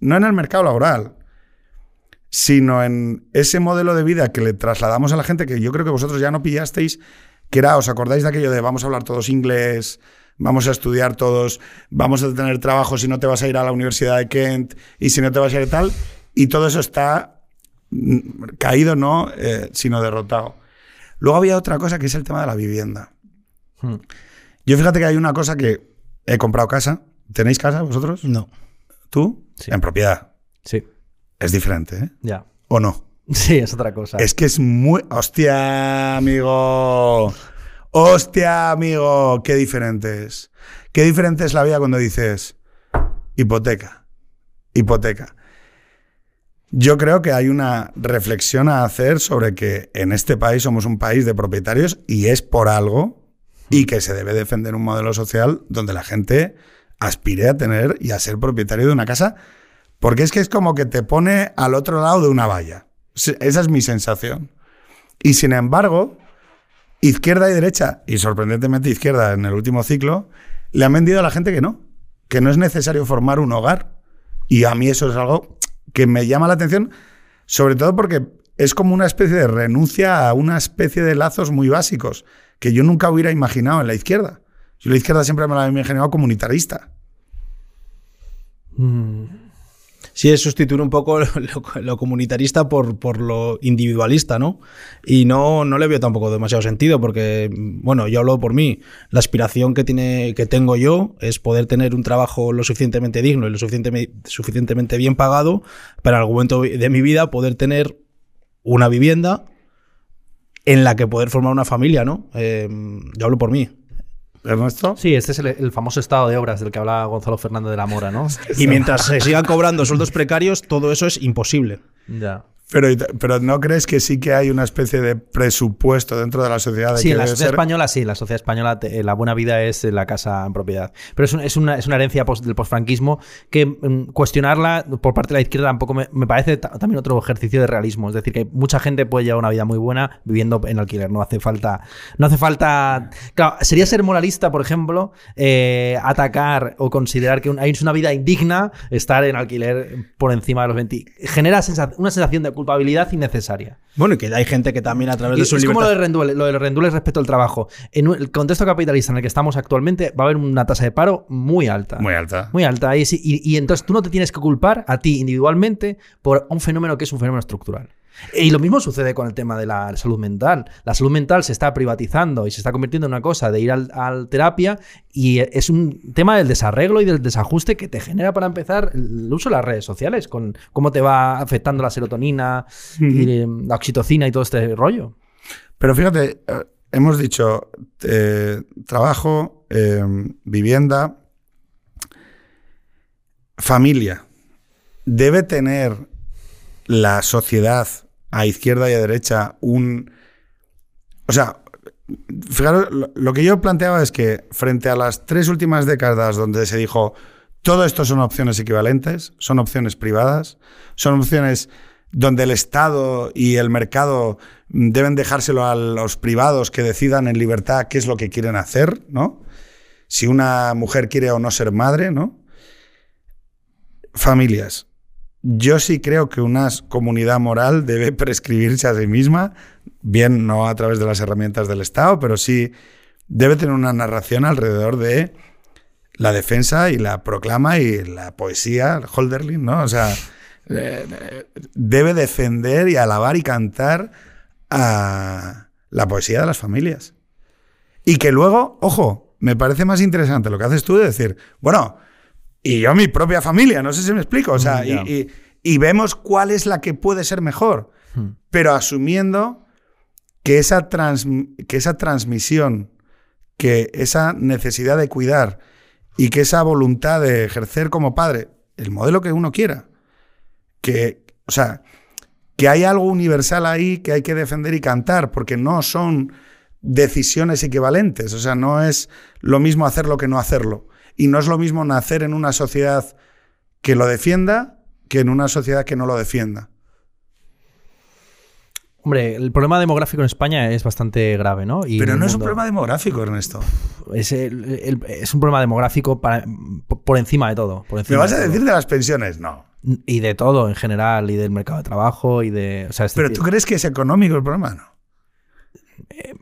no en el mercado laboral, sino en ese modelo de vida que le trasladamos a la gente que yo creo que vosotros ya no pillasteis, que ¿os acordáis de aquello de vamos a hablar todos inglés, vamos a estudiar todos, vamos a tener trabajo si no te vas a ir a la Universidad de Kent y si no te vas a ir tal? Y todo eso está mm, caído, no, eh, sino derrotado. Luego había otra cosa que es el tema de la vivienda. Hmm. Yo fíjate que hay una cosa que he comprado casa. ¿Tenéis casa vosotros? No. ¿Tú? Sí. En propiedad. Sí, Es diferente, ¿eh? ya. ¿O no? Sí, es otra cosa. Es que es muy. ¡Hostia, amigo! ¡Hostia, amigo! ¡Qué diferente es! Qué diferente es la vida cuando dices hipoteca. Hipoteca. Yo creo que hay una reflexión a hacer sobre que en este país somos un país de propietarios y es por algo y que se debe defender un modelo social donde la gente aspire a tener y a ser propietario de una casa porque es que es como que te pone al otro lado de una valla. Esa es mi sensación. Y sin embargo, izquierda y derecha, y sorprendentemente izquierda en el último ciclo, le han vendido a la gente que no, que no es necesario formar un hogar. Y a mí eso es algo que me llama la atención, sobre todo porque es como una especie de renuncia a una especie de lazos muy básicos que yo nunca hubiera imaginado en la izquierda. Yo la izquierda siempre me la he imaginado comunitarista. Sí, es sustituir un poco lo, comunitarista por, por lo individualista, ¿no? Y no, no le veo tampoco demasiado sentido, porque, bueno, yo hablo por mí. La aspiración que, tiene, que tengo yo es poder tener un trabajo lo suficientemente digno y lo suficientemente, bien pagado para algún momento de mi vida poder tener una vivienda en la que poder formar una familia, ¿no? Eh, yo hablo por mí. Ernesto. Sí, este es el, el famoso estado de obras del que hablaba Gonzalo Fernández de la Mora, ¿no? Y mientras se sigan cobrando sueldos precarios, todo eso es imposible. Ya. Pero, pero ¿no crees que sí que hay una especie de presupuesto dentro de la sociedad? De sí, que la sociedad ser- española sí, la sociedad española, te- la buena vida es la casa en propiedad. Pero es, un- es una, es una herencia pos- del posfranquismo que mm, cuestionarla por parte de la izquierda tampoco me, me parece ta- también otro ejercicio de realismo. Es decir, que mucha gente puede llevar una vida muy buena viviendo en alquiler. No hace falta. No hace falta. Claro, sería ser moralista, por ejemplo, eh, atacar o considerar que un- hay una vida indigna estar en alquiler por encima de los 20. Genera sensa- una sensación de culpabilidad innecesaria. Bueno, y que hay gente que también a través Y de su es como lo libertad... de Rendueles, lo de Rendueles respecto al trabajo. En el contexto capitalista en el que estamos actualmente va a haber una tasa de paro muy alta. Muy alta. Muy alta. Y, sí- y- y entonces tú no te tienes que culpar a ti individualmente por un fenómeno que es un fenómeno estructural. Y lo mismo sucede con el tema de la salud mental. La salud mental se está privatizando y se está convirtiendo en una cosa de ir al, al terapia y es un tema del desarreglo y del desajuste que te genera para empezar el uso de las redes sociales, con cómo te va afectando la serotonina y eh, la oxitocina y todo este rollo. Pero fíjate, eh, hemos dicho eh, trabajo, eh, vivienda, familia. Debe tener la sociedad a izquierda y a derecha un... O sea, fijaros, lo, que yo planteaba es que frente a las tres últimas décadas donde se dijo todo esto son opciones equivalentes, son opciones privadas, son opciones donde el Estado y el mercado deben dejárselo a los privados que decidan en libertad qué es lo que quieren hacer, ¿no? Si una mujer quiere o no ser madre, ¿no? Familias. Yo sí creo que una comunidad moral debe prescribirse a sí misma, bien no a través de las herramientas del Estado, pero sí debe tener una narración alrededor de la defensa y la proclama y la poesía, el Holderlin, ¿no? O sea, eh, debe defender y alabar y cantar a la poesía de las familias. Y que luego, ojo, me parece más interesante lo que haces tú de decir, bueno, y yo mi propia familia, no sé si me explico, o sea, Mm, ya. y, y- y vemos cuál es la que puede ser mejor, Hmm. pero asumiendo que esa, trans- que esa transmisión, que esa necesidad de cuidar y que esa voluntad de ejercer como padre el modelo que uno quiera, que, o sea, que hay algo universal ahí que hay que defender y cantar, porque no son decisiones equivalentes, o sea, no es lo mismo hacerlo que no hacerlo, y no es lo mismo nacer en una sociedad que lo defienda que en una sociedad que no lo defienda. Hombre, el problema demográfico en España es bastante grave, ¿no? Y Pero no es un problema demográfico, Ernesto. Es, el- el- es un problema demográfico para- por encima de todo. Por ¿Me vas a todo. decir de las pensiones? No. Y de todo en general, y del mercado de trabajo, y de. O sea, este Pero tú crees que es económico el problema, ¿no?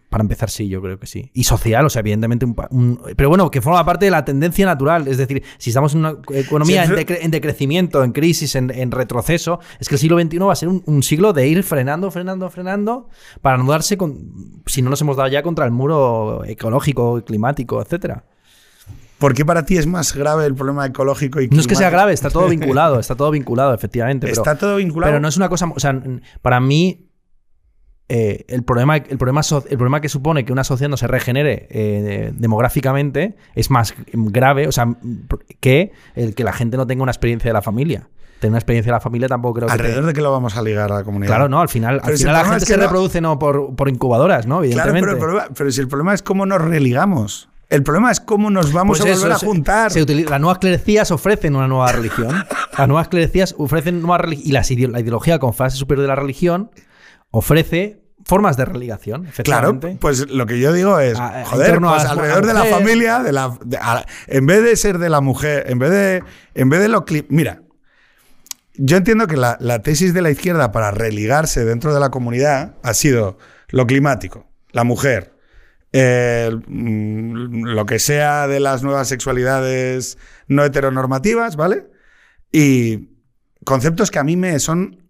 Para empezar, sí, yo creo que sí. Y social, o sea, evidentemente. un pero bueno, que forma parte de la tendencia natural. Es decir, si estamos en una economía Sí, en, pero- decre- en decrecimiento, en crisis, en, en retroceso, es que el siglo XXI va a ser un, un siglo de ir frenando, frenando, frenando, para no darse con. Si no nos hemos dado ya contra el muro ecológico, climático, etcétera. ¿Por qué para ti es más grave el problema ecológico y No es que sea climático? grave, está todo vinculado, está todo vinculado, efectivamente. Pero, Está todo vinculado. pero no es una cosa. O sea, para mí. Eh, el, problema, el, problema so- el problema que supone que una sociedad no se regenere eh, de- demográficamente es más grave, o sea, que el que la gente no tenga una experiencia de la familia. Tener una experiencia de la familia tampoco creo que. te- ¿Alrededor de qué lo vamos a ligar a la comunidad? Claro, no, al final, Pero al si el final la gente es que se no- reproduce no por, por incubadoras, ¿no? Claro, Evidentemente. pero, el problema- pero si el problema es cómo nos religamos. El problema es cómo nos vamos Pues a eso, volver a se- juntar. se utiliza- las nuevas clerecías ofrecen una nueva religión. Las nuevas clerecías ofrecen nuevas religión. Y las la ideología con fase superior de la religión ofrece formas de religación, Claro, pues lo que yo digo es, A- en joder, pues alrededor de la familia, de la, de- a- en vez de ser de la mujer, en vez de, en vez de lo mira, yo entiendo que la, la tesis de la izquierda para religarse dentro de la comunidad ha sido lo climático, la mujer, el, mm, lo que sea de las nuevas sexualidades no heteronormativas, ¿vale? Y conceptos que a mí me son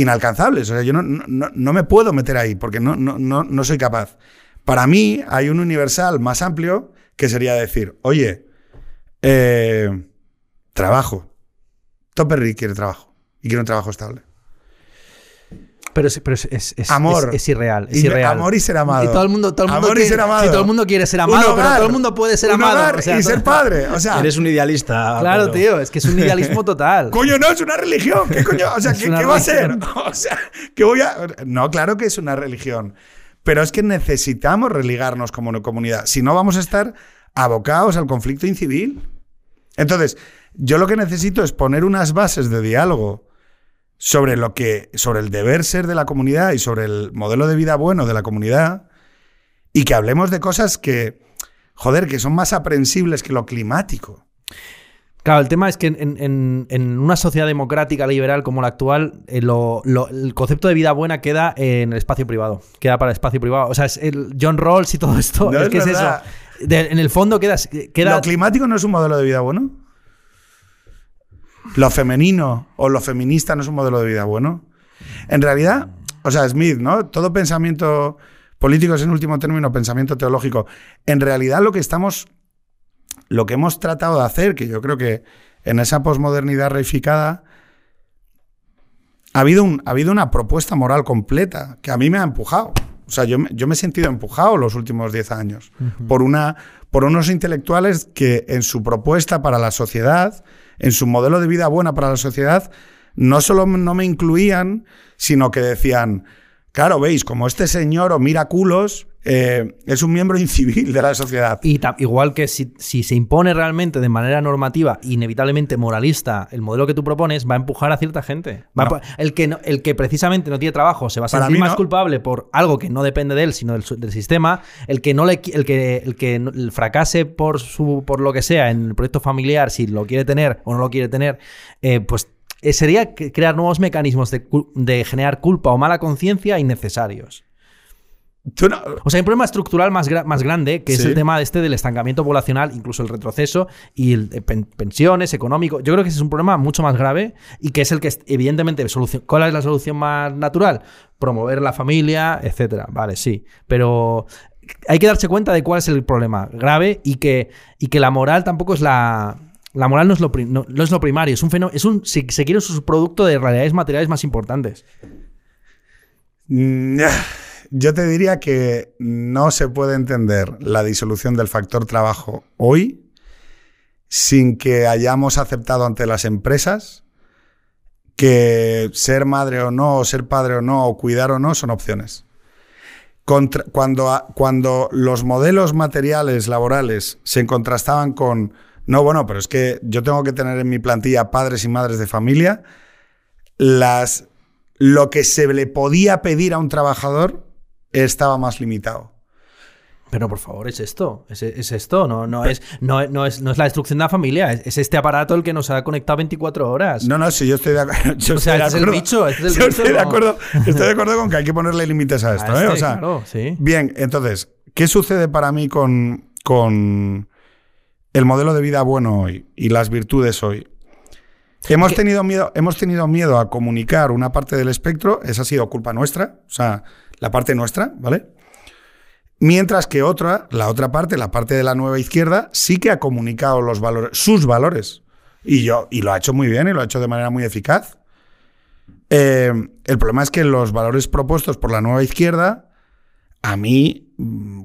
inalcanzables. O sea, yo no, no- no- me puedo meter ahí porque no, no soy capaz. Para mí hay un universal más amplio que sería decir, oye, eh, trabajo. Topperry quiere trabajo y quiere un trabajo estable. Pero, es, pero es, es- es- Amor. es- es irreal. Es Y- irreal. amor y ser amado. Y todo el mundo, todo el mundo Amor y quiere, ser amado. sí, todo el mundo quiere ser amado, pero todo el mundo puede ser un amado. hogar o sea, y todo- ser padre. O sea, Eres un idealista. Claro, pero- tío, es que es un idealismo total. Coño, no, es una religión. ¿Qué coño? O sea, ¿qué, va a ser? O sea, ¿qué voy a.? No, claro que es una religión. Pero es que necesitamos religarnos como una comunidad. Si no, vamos a estar abocados al conflicto incivil. Entonces, yo lo que necesito es poner unas bases de diálogo sobre lo que. sobre el deber ser de la comunidad y sobre el modelo de vida bueno de la comunidad. Y que hablemos de cosas que. Joder, que son más aprensibles que lo climático. Claro, el tema es que en, en- en una sociedad democrática liberal como la actual, eh, lo- lo- el concepto de vida buena queda en el espacio privado. Queda para el espacio privado. O sea, es el John Rawls y todo esto. No, es es que es eso. De- en el fondo queda. queda ¿Lo climático no es un modelo de vida bueno? ¿Lo femenino o lo feminista no es un modelo de vida bueno? En realidad, o sea, Smith, ¿no? Todo pensamiento político es en último término pensamiento teológico. En realidad lo que estamos, lo que hemos tratado de hacer, que yo creo que en esa posmodernidad reificada, ha habido, un- ha habido una propuesta moral completa que a mí me ha empujado. O sea, yo, me- yo me he sentido empujado los últimos 10 años por, una, por unos intelectuales que en su propuesta para la sociedad, en su modelo de vida buena para la sociedad, no solo no me incluían, sino que decían, claro, veis, como este señor o mira culos, eh, es un miembro incivil de la sociedad. Y igual que si, si se impone realmente de manera normativa, inevitablemente moralista, el modelo que tú propones, va a empujar a cierta gente. A el, que no- el que precisamente no tiene trabajo se va a sentir más no. culpable por algo que no depende de él, sino del, del sistema. El que no le el que, el que fracase por su por lo que sea en el proyecto familiar, si lo quiere tener o no lo quiere tener, eh, pues eh, sería crear nuevos mecanismos de, generar culpa o mala conciencia innecesarios. No- O sea, hay un problema estructural más, gra- más grande, que es el tema este del estancamiento poblacional, incluso el retroceso y el pen- pensiones, económico. Yo creo que ese es un problema mucho más grave y que es el que, evidentemente, ¿cuál es la solución más natural? Promover la familia, etcétera. Vale, sí. Pero hay que darse cuenta de cuál es el problema grave y que, y que la moral tampoco es la. La moral no es lo, primario, es un fenómeno, es un, se quiere, un subproducto de realidades materiales más importantes. Mm, Yo te diría que no se puede entender la disolución del factor trabajo hoy sin que hayamos aceptado ante las empresas que ser madre o no, o ser padre o no, o cuidar o no son opciones. Cuando, cuando los modelos materiales laborales se contrastaban con, no, bueno, pero es que yo tengo que tener en mi plantilla padres y madres de familia, las, lo que se le podía pedir a un trabajador estaba más limitado. Pero por favor, es esto, es, es esto, no, no, es, no, no es, no es la destrucción de la familia, es, es este aparato el que nos ha conectado 24 horas. No, no, sí, yo estoy de acuerdo. Yo O sea, estoy de es el acuerdo. bicho, este es el Yo bicho, estoy de acuerdo, estoy de acuerdo con que hay que ponerle límites a esto. A ¿eh? este, O sea, claro, sí. Bien, entonces, ¿qué sucede para mí con, con el modelo de vida bueno hoy y las virtudes hoy? Hemos tenido, miedo, hemos tenido miedo a comunicar una parte del espectro, esa ha sido culpa nuestra, o sea, la parte nuestra, ¿vale? Mientras que otra, la otra parte, la parte de la nueva izquierda, sí que ha comunicado los valores, sus valores. Y yo, y lo ha hecho muy bien y lo ha hecho de manera muy eficaz. Eh, el problema es que los valores propuestos por la nueva izquierda, a mí,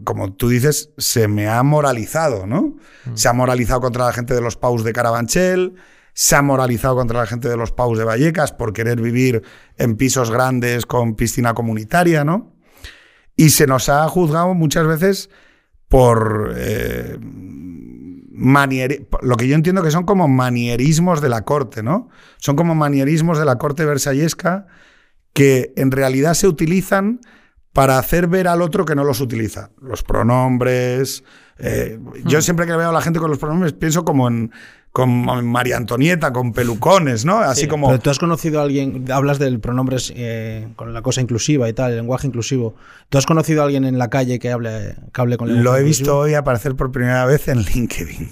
como tú dices, se me ha moralizado, ¿no? Se ha moralizado contra la gente de los paus de Carabanchel, se ha moralizado contra la gente de los paus de Vallecas por querer vivir en pisos grandes con piscina comunitaria, ¿no? Y se nos ha juzgado muchas veces por eh, lo que yo entiendo que son como manierismos de la corte, ¿no? Son como manierismos de la corte versallesca que en realidad se utilizan para hacer ver al otro que no los utiliza. Los pronombres. eh, Yo siempre que veo a la gente con los pronombres pienso como en, como en María Antonieta, con pelucones, ¿no? Así como. Pero tú has conocido a alguien, hablas del pronombres eh, con la cosa inclusiva y tal, el lenguaje inclusivo. ¿Tú has conocido a alguien en la calle que hable, que hable con lenguaje Lo he inclusivo? visto hoy aparecer por primera vez en LinkedIn.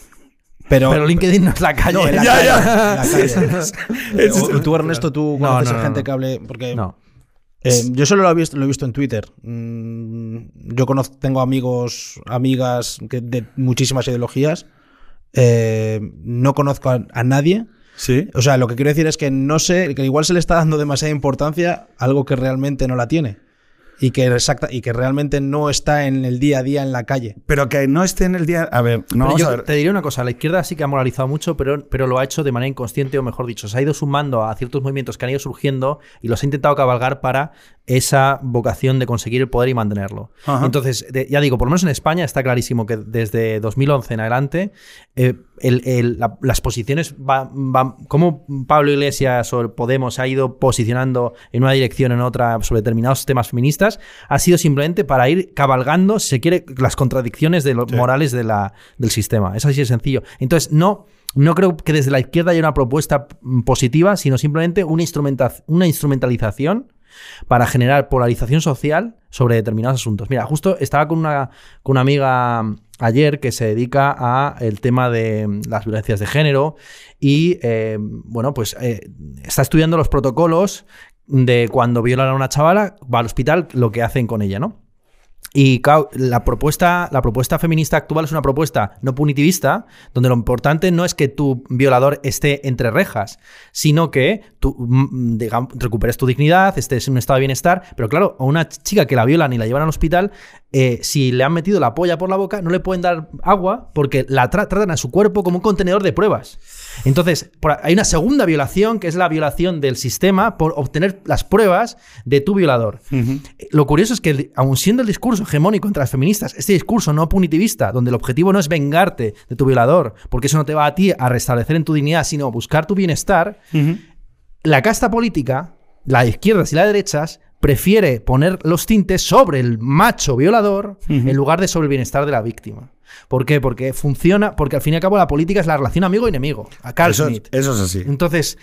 Pero, Pero LinkedIn no es la calle. No, la Ya, calle, ya. la calle. Es O- el- tú, Ernesto, tú No, conoces no, a no, gente no. que hable. Porque No. Eh, yo solo lo he visto, lo he visto en Twitter. Mm, yo conozco, tengo amigos, amigas que de muchísimas ideologías. Eh, no conozco a, a nadie Sí. O sea, lo que quiero decir es que no sé, que igual se le está dando demasiada importancia a algo que realmente no la tiene. Y que, exacta, y que realmente no está en el día a día en la calle. Pero que no esté en el día. A ver, no vamos yo a ver. te diré una cosa, la izquierda sí que ha moralizado mucho, pero, pero lo ha hecho de manera inconsciente, o mejor dicho, se ha ido sumando a ciertos movimientos que han ido surgiendo y los ha intentado cabalgar para esa vocación de conseguir el poder y mantenerlo. Ajá. Entonces, de- ya digo, por lo menos en España está clarísimo que desde 2011 en adelante, eh, el- el- la- las posiciones van- cómo Pablo Iglesias o Podemos ha ido posicionando en una dirección o en otra sobre determinados temas feministas, ha sido simplemente para ir cabalgando, si se quiere, las contradicciones de los Sí. morales de la, del sistema. Es así de sencillo. Entonces, no. No creo que desde la izquierda haya una propuesta mm, positiva, sino simplemente una, instrumenta- una instrumentalización para generar polarización social sobre determinados asuntos. Mira, justo estaba con una, con una amiga ayer que se dedica a el tema de mm, las violencias de género y, eh, bueno, pues eh, está estudiando los protocolos de cuando violan a una chavala, va al hospital, lo que hacen con ella, ¿no? Y la propuesta, la propuesta feminista actual es una propuesta no punitivista, donde lo importante no es que tu violador esté entre rejas, sino que tú mm, digamos, recuperes tu dignidad, estés en un estado de bienestar. Pero claro, a una chica que la violan y la llevan al hospital, eh, si le han metido la polla por la boca, no le pueden dar agua porque la tra- tratan a su cuerpo como un contenedor de pruebas. Entonces, por- hay una segunda violación, que es la violación del sistema por obtener las pruebas de tu violador. Ujú. Lo curioso es que, aun siendo el discurso hegemónico entre las feministas, este discurso no punitivista, donde el objetivo no es vengarte de tu violador, porque eso no te va a ti a restablecer en tu dignidad, sino buscar tu bienestar, la casta política, la de izquierdas y la de derechas, prefiere poner los tintes sobre el macho violador en lugar de sobre el bienestar de la víctima. ¿Por qué? Porque funciona, porque al fin y al cabo la política es la relación amigo-enemigo. A Carl Eso, Schmitt. eso es así. Entonces,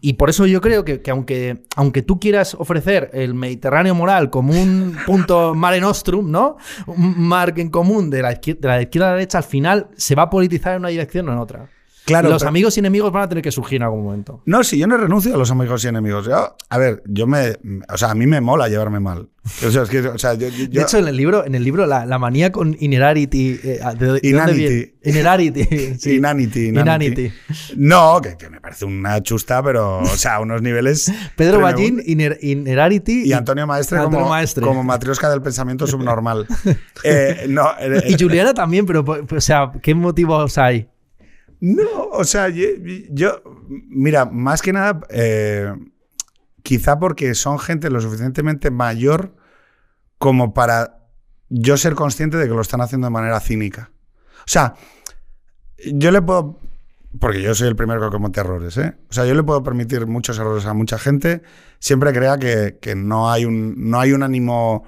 y por eso yo creo que, que aunque, aunque tú quieras ofrecer el Mediterráneo moral como un punto mare nostrum, ¿no? Un mar en común de la, de la izquierda a la derecha, al final se va a politizar en una dirección o en otra. Claro, Los pero- amigos y enemigos van a tener que surgir en algún momento. No, si yo no renuncio a los amigos y enemigos. Yo, a ver, yo me. O sea, a mí me mola llevarme mal. O sea, es que, o sea, yo, yo- De hecho, en el libro, en el libro la, la manía con inerarity. eh, ¿de, de Inanity. Inerarity. sí. Inanity, inanity. Inanity. No, que, que me parece una chusta, pero, o sea, a unos niveles. Pedro. Ballín, iner- Inerarity. Y Antonio Maestre Antonio como, Maestre. como matriosca del pensamiento subnormal. Eh, no, eh, Y Juliana también, pero, o sea, ¿qué motivos hay? No, o sea, yo, yo- mira, más que nada, eh, quizá porque son gente lo suficientemente mayor como para yo ser consciente de que lo están haciendo de manera cínica. O sea, yo le puedo, porque yo soy el primero que comete errores, ¿eh? O sea, yo le puedo permitir muchos errores a mucha gente, siempre crea que, que no, hay un, no hay un ánimo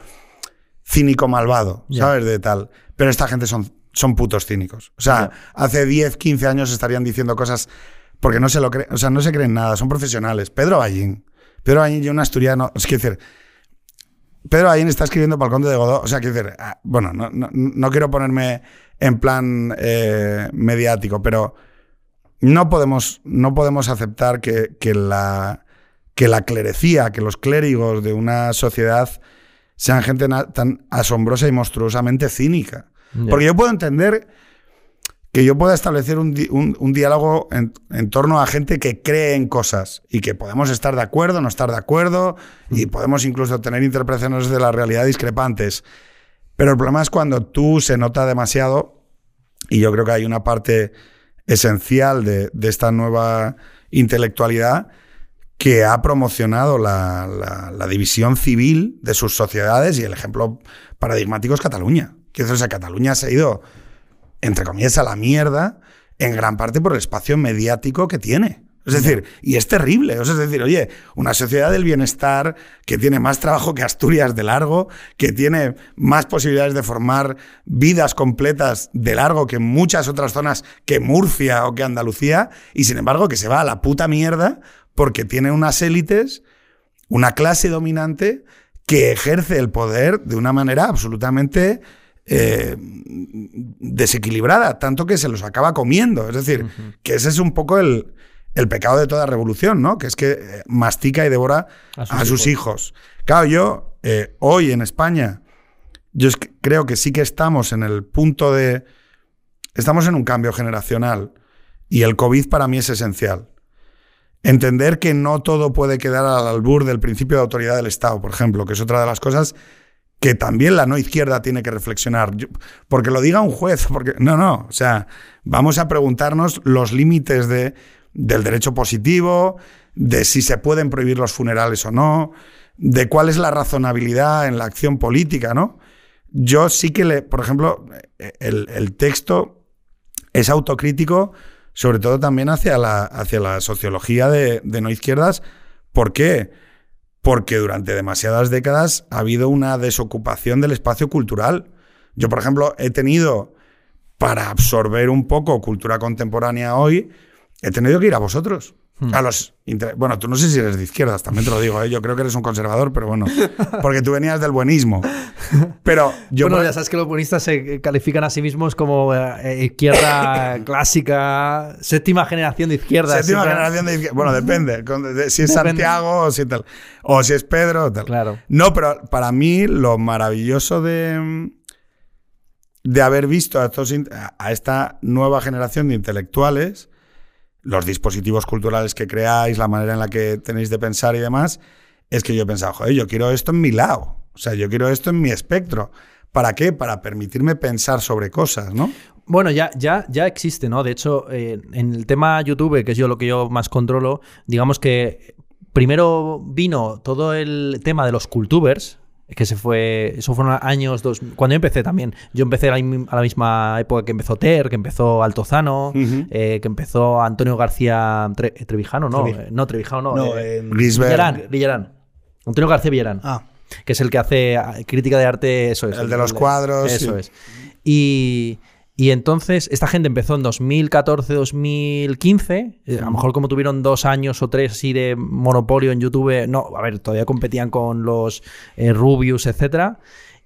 cínico malvado. ¿sabes? De tal. Pero esta gente son, son putos cínicos. O sea, hace 10, 15 años estarían diciendo cosas porque no se lo creen, o sea, no se creen nada, son profesionales. Pedro Ballín. Pedro Ballín y un asturiano, es que decir, Pedro Ballín está escribiendo para el Conde de Godó, o sea, quiero decir, ah, bueno, no, no- no quiero ponerme en plan eh, mediático, pero no podemos, no podemos aceptar que, que la, que la clerecía, que los clérigos de una sociedad sean gente tan asombrosa y monstruosamente cínica. Porque yo puedo entender que yo pueda establecer un, di- un- un diálogo en, en torno a gente que cree en cosas y que podemos estar de acuerdo, no estar de acuerdo y podemos incluso tener interpretaciones de la realidad discrepantes. Pero el problema es cuando tú se nota demasiado y yo creo que hay una parte esencial de, de esta nueva intelectualidad que ha promocionado la, la- la división civil de sus sociedades y el ejemplo paradigmático es Cataluña. Que o sea, Cataluña se ha ido, entre comillas, a la mierda en gran parte por el espacio mediático que tiene. Es decir, y es terrible. O sea, es decir, oye, una sociedad del bienestar que tiene más trabajo que Asturias de largo, que tiene más posibilidades de formar vidas completas de largo que muchas otras zonas que Murcia o que Andalucía, y sin embargo que se va a la puta mierda porque tiene unas élites, una clase dominante que ejerce el poder de una manera absolutamente eh, desequilibrada, tanto que se los acaba comiendo. Es decir, que ese es un poco el, el pecado de toda revolución, ¿no? Que es que eh, mastica y devora A a sus hijos. Claro, yo eh, hoy en España, yo es que creo que sí que estamos en el punto de... Estamos en un cambio generacional Y el COVID para mí es esencial. Entender que no todo puede quedar al albur del principio de autoridad del Estado, por ejemplo, que es otra de las cosas que también la no izquierda tiene que reflexionar. porque lo diga un juez, porque no, no, o sea, vamos a preguntarnos los límites de, del derecho positivo, de si se pueden prohibir los funerales o no, de cuál es la razonabilidad en la acción política, ¿no? Yo sí que le, por ejemplo, el, texto es autocrítico, sobre todo también hacia la, hacia la sociología de, de no izquierdas. ¿Por qué? Porque durante demasiadas décadas ha habido una desocupación del espacio cultural. Yo, por ejemplo, he tenido, para absorber un poco cultura contemporánea hoy, he tenido que ir a vosotros. Hmm. A los bueno, tú no sé si eres de izquierdas, también te lo digo, ¿eh? yo creo que eres un conservador, pero bueno, porque tú venías del buenismo. Pero yo bueno, ya sabes que los buenistas se califican a sí mismos como eh, izquierda clásica, séptima generación de izquierda. Séptima generación de izquierda. Bueno, depende, si es Santiago o si tal, o si es Pedro, tal. Claro. No, pero para mí lo maravilloso de de haber visto a, a esta nueva generación de intelectuales los dispositivos culturales que creáis, la manera en la que tenéis de pensar y demás, es que yo he pensado, joder, yo quiero esto en mi lado, o sea, yo quiero esto en mi espectro. ¿Para qué? Para permitirme pensar sobre cosas, ¿no? Bueno, ya, ya, ya existe, ¿no? De hecho, eh, en el tema YouTube, que es yo lo que yo más controlo, digamos que primero vino todo el tema de los cultubers, que se fue, eso fueron años dos, cuando yo empecé también. Yo empecé a la, misma época que empezó Ter, que empezó Altozano, eh, que empezó Antonio García Trevijano, no, eh, no Trevijano, no, no eh, Villarán, Antonio García Villarán. Ah. Que es el que hace ah, crítica de arte, eso es. El, de los cuadros. Eso es. Y, y entonces, esta gente empezó en 2014-2015. Eh, a lo mejor como tuvieron dos años o tres así de monopolio en YouTube, no, a ver, todavía competían con los eh, Rubius, etcétera.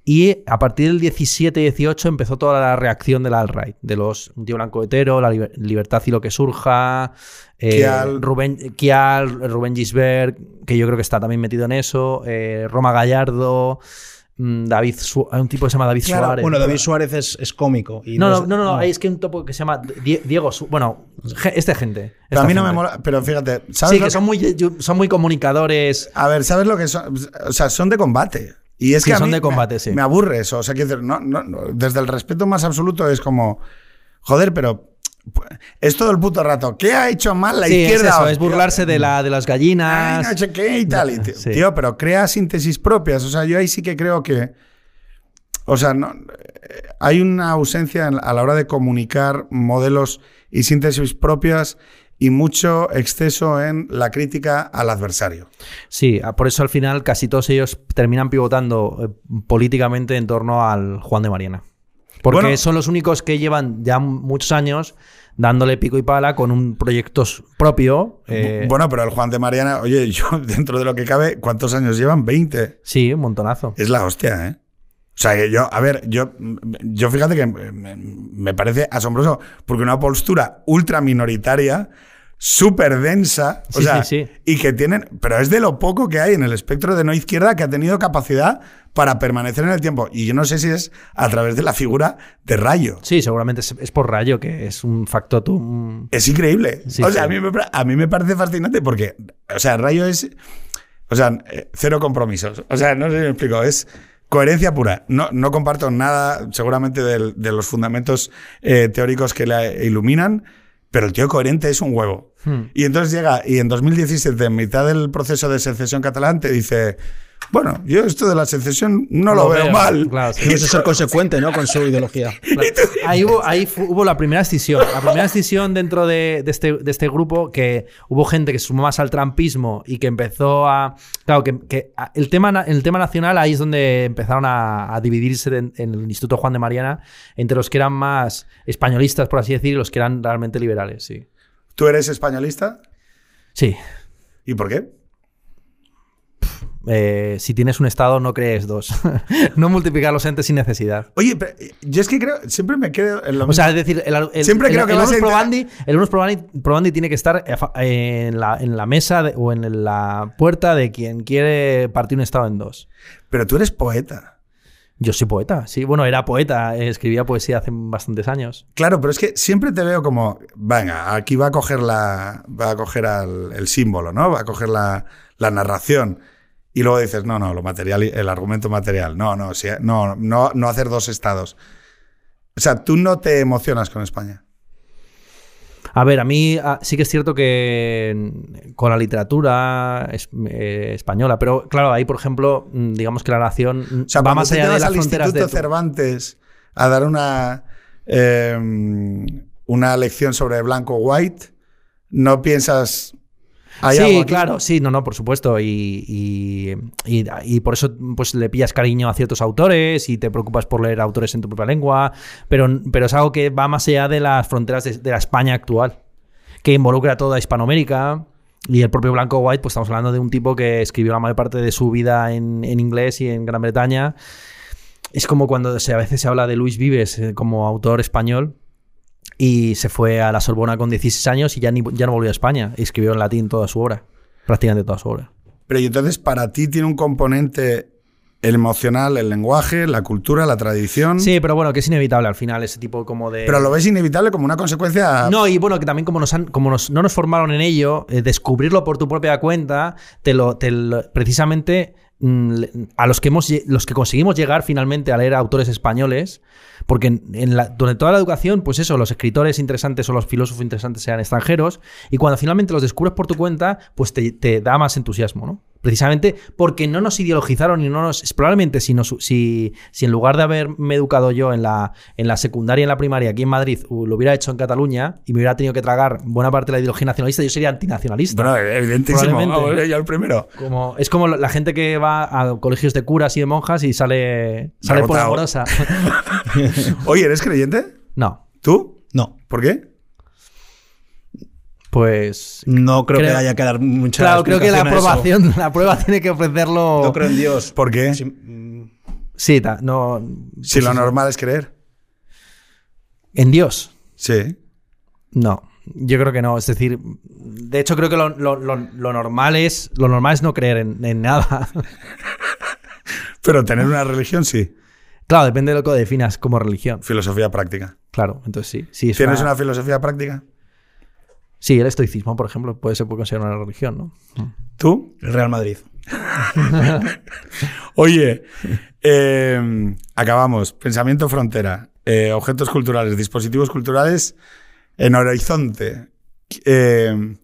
Y a partir del 17-18 empezó toda la reacción del alt-right, de los un tío blanco hetero, la libertad y lo que surja, eh, Rubén, Kial, Rubén Gisbert, que yo creo que está también metido en eso, Roma Gallardo, Mm, David hay un tipo que se llama David Suárez. Bueno, David Suárez es, cómico. no, no, no, no, es que un tipo que se llama Diego Bueno, este gente. Pero a mí no me mola. Pero fíjate, ¿sabes? Sí, que, son, Muy, son muy comunicadores. A ver, ¿sabes lo que son? O sea, son de combate. Y es que son de combate, me, sí. Me aburre eso. O sea, que no, no, desde el respeto más absoluto es como. Joder, pero es todo el puto rato. ¿Qué ha hecho mal la izquierda? Es, eso, es burlarse de, la, de las gallinas. Ay, no qué y tal. tío, pero crea síntesis propias. O sea, yo ahí sí que creo que. O sea, no, eh, hay una ausencia a la hora de comunicar modelos y síntesis propias y mucho exceso en la crítica al adversario. Sí, por eso al final casi todos ellos terminan pivotando eh, políticamente en torno al Juan de Mariana. Porque son los únicos que llevan ya muchos años dándole pico y pala con un proyecto propio. Eh, bueno, pero el Juan de Mariana, oye, yo dentro de lo que cabe, ¿cuántos años llevan? 20. Sí, un montonazo. Es la hostia, ¿eh? O sea, que yo, a ver, yo, yo fíjate que me, parece asombroso, porque una postura ultra minoritaria, súper densa, o sea, y que tienen, pero es de lo poco que hay en el espectro de no izquierda que ha tenido capacidad para permanecer en el tiempo. Y yo no sé si es a través de la figura de Rayo. Sí, seguramente es, por Rayo, que es un factotum. Es increíble. o sea, a mí, me, a mí me parece fascinante porque, o sea, Rayo es. O sea, eh, cero compromisos. O sea, no sé si me explico. Es coherencia pura. No, no comparto nada, seguramente, de, los fundamentos eh, teóricos que le iluminan, pero el tío coherente es un huevo. Hmm. Y entonces llega, y en 2017, en mitad del proceso de secesión catalán, te dice bueno, yo esto de la secesión no lo, veo, mal. Claro, que ser consecuente, ¿no? Con su ideología. Ahí, hubo, ahí hubo la primera escisión. La primera escisión dentro de, este, de, este, grupo que hubo gente que se sumó más al trampismo y que empezó a. Claro, que, el, tema, el tema nacional ahí es donde empezaron a, dividirse en, el Instituto Juan de Mariana entre los que eran más españolistas, por así decir, y los que eran realmente liberales, sí. ¿Tú eres españolista? Sí. ¿Y por qué? Eh, si tienes un estado, no crees dos. no multiplicar los entes sin necesidad. Oye, pero yo es que creo, siempre me quedo en lo O sea, es decir, el, siempre creo que el, el probandi, el probandi, tiene que estar en la, en la mesa o en la puerta de quien quiere partir un estado en dos. Pero tú eres poeta. Yo soy poeta, sí. Bueno, era poeta, eh, escribía poesía hace bastantes años. Claro, pero es que siempre te veo como, venga, aquí va a coger la, va a coger el símbolo, ¿no? Va a coger la, narración. Y luego dices, no, no, lo material, el argumento material. No, no, no, no, no hacer dos estados. O sea, tú no te emocionas con España. A ver, a mí ah, sí que es cierto que mm, con la literatura es- eh, española, pero claro, ahí, por ejemplo, mm, digamos que la nación mm, O sea, va más allá de las al fronteras de... Instituto Cervantes a dar una, eh, una lección sobre blanco white, no piensas. ¿Hay algo Sí, claro, sí, no, no, por supuesto. Y, y- y- y por eso pues, le pillas cariño a ciertos autores y te preocupas por leer autores en tu propia lengua, pero, pero es algo que va más allá de las fronteras de, de la España actual, que involucra toda Hispanoamérica. Y el propio Blanco White, pues estamos hablando de un tipo que escribió la mayor parte de su vida en, en inglés y en Gran Bretaña. Es como cuando se, a veces se habla de Luis Vives eh, como autor español y se fue a la Sorbona con 16 años y ya, ni- ya no volvió a España. Y escribió en latín toda su obra, prácticamente toda su obra. Pero y entonces para ti tiene un componente el emocional, el lenguaje, la cultura, la tradición. Sí, pero bueno, que es inevitable al final ese tipo como de... Pero lo ves inevitable como una consecuencia. No, y bueno, que también como, nos han, como nos- no nos formaron en ello, eh, descubrirlo por tu propia cuenta, te lo, te lo- precisamente a los que, hemos, los que conseguimos llegar finalmente a leer autores españoles, porque en, durante toda la educación, pues eso, los escritores interesantes o los filósofos interesantes sean extranjeros, y cuando finalmente los descubres por tu cuenta, pues te, te da más entusiasmo, ¿no? Precisamente porque no nos ideologizaron y no nos. es Probablemente si, nos, si, si en lugar de haberme educado yo en la, en la secundaria y en la primaria aquí en Madrid lo hubiera hecho en Cataluña y me hubiera tenido que tragar buena parte de la ideología nacionalista, yo sería antinacionalista. Bueno, evidentísimo. Probablemente. Vamos, yo el primero. Como, es como la gente que va a colegios de curas y de monjas y sale, sale por amorosa. Oye, ¿eres creyente? No, ¿Tú? No. ¿Por qué? Pues. No creo, Creo- que haya que dar mucha Claro, creo que la aprobación, la prueba tiene que ofrecerlo. No creo en Dios. ¿Por qué? Sí, mm, Sí, ta- no. Si pues lo normal es creer. En Dios. Sí. No, yo creo que no. Es decir, de hecho creo que lo, lo- lo- lo normal es lo normal es no creer en, en nada. Pero tener una religión, sí. claro, depende de lo que definas como religión. Filosofía práctica. Claro, entonces sí. sí es ¿Tienes una- una filosofía práctica? Sí, el estoicismo, por ejemplo, puede ser considerado una religión, ¿no? ¿Tú? el Real Madrid. Oye, eh, acabamos. Pensamiento frontera. Eh, objetos culturales, dispositivos culturales en horizonte. Eh,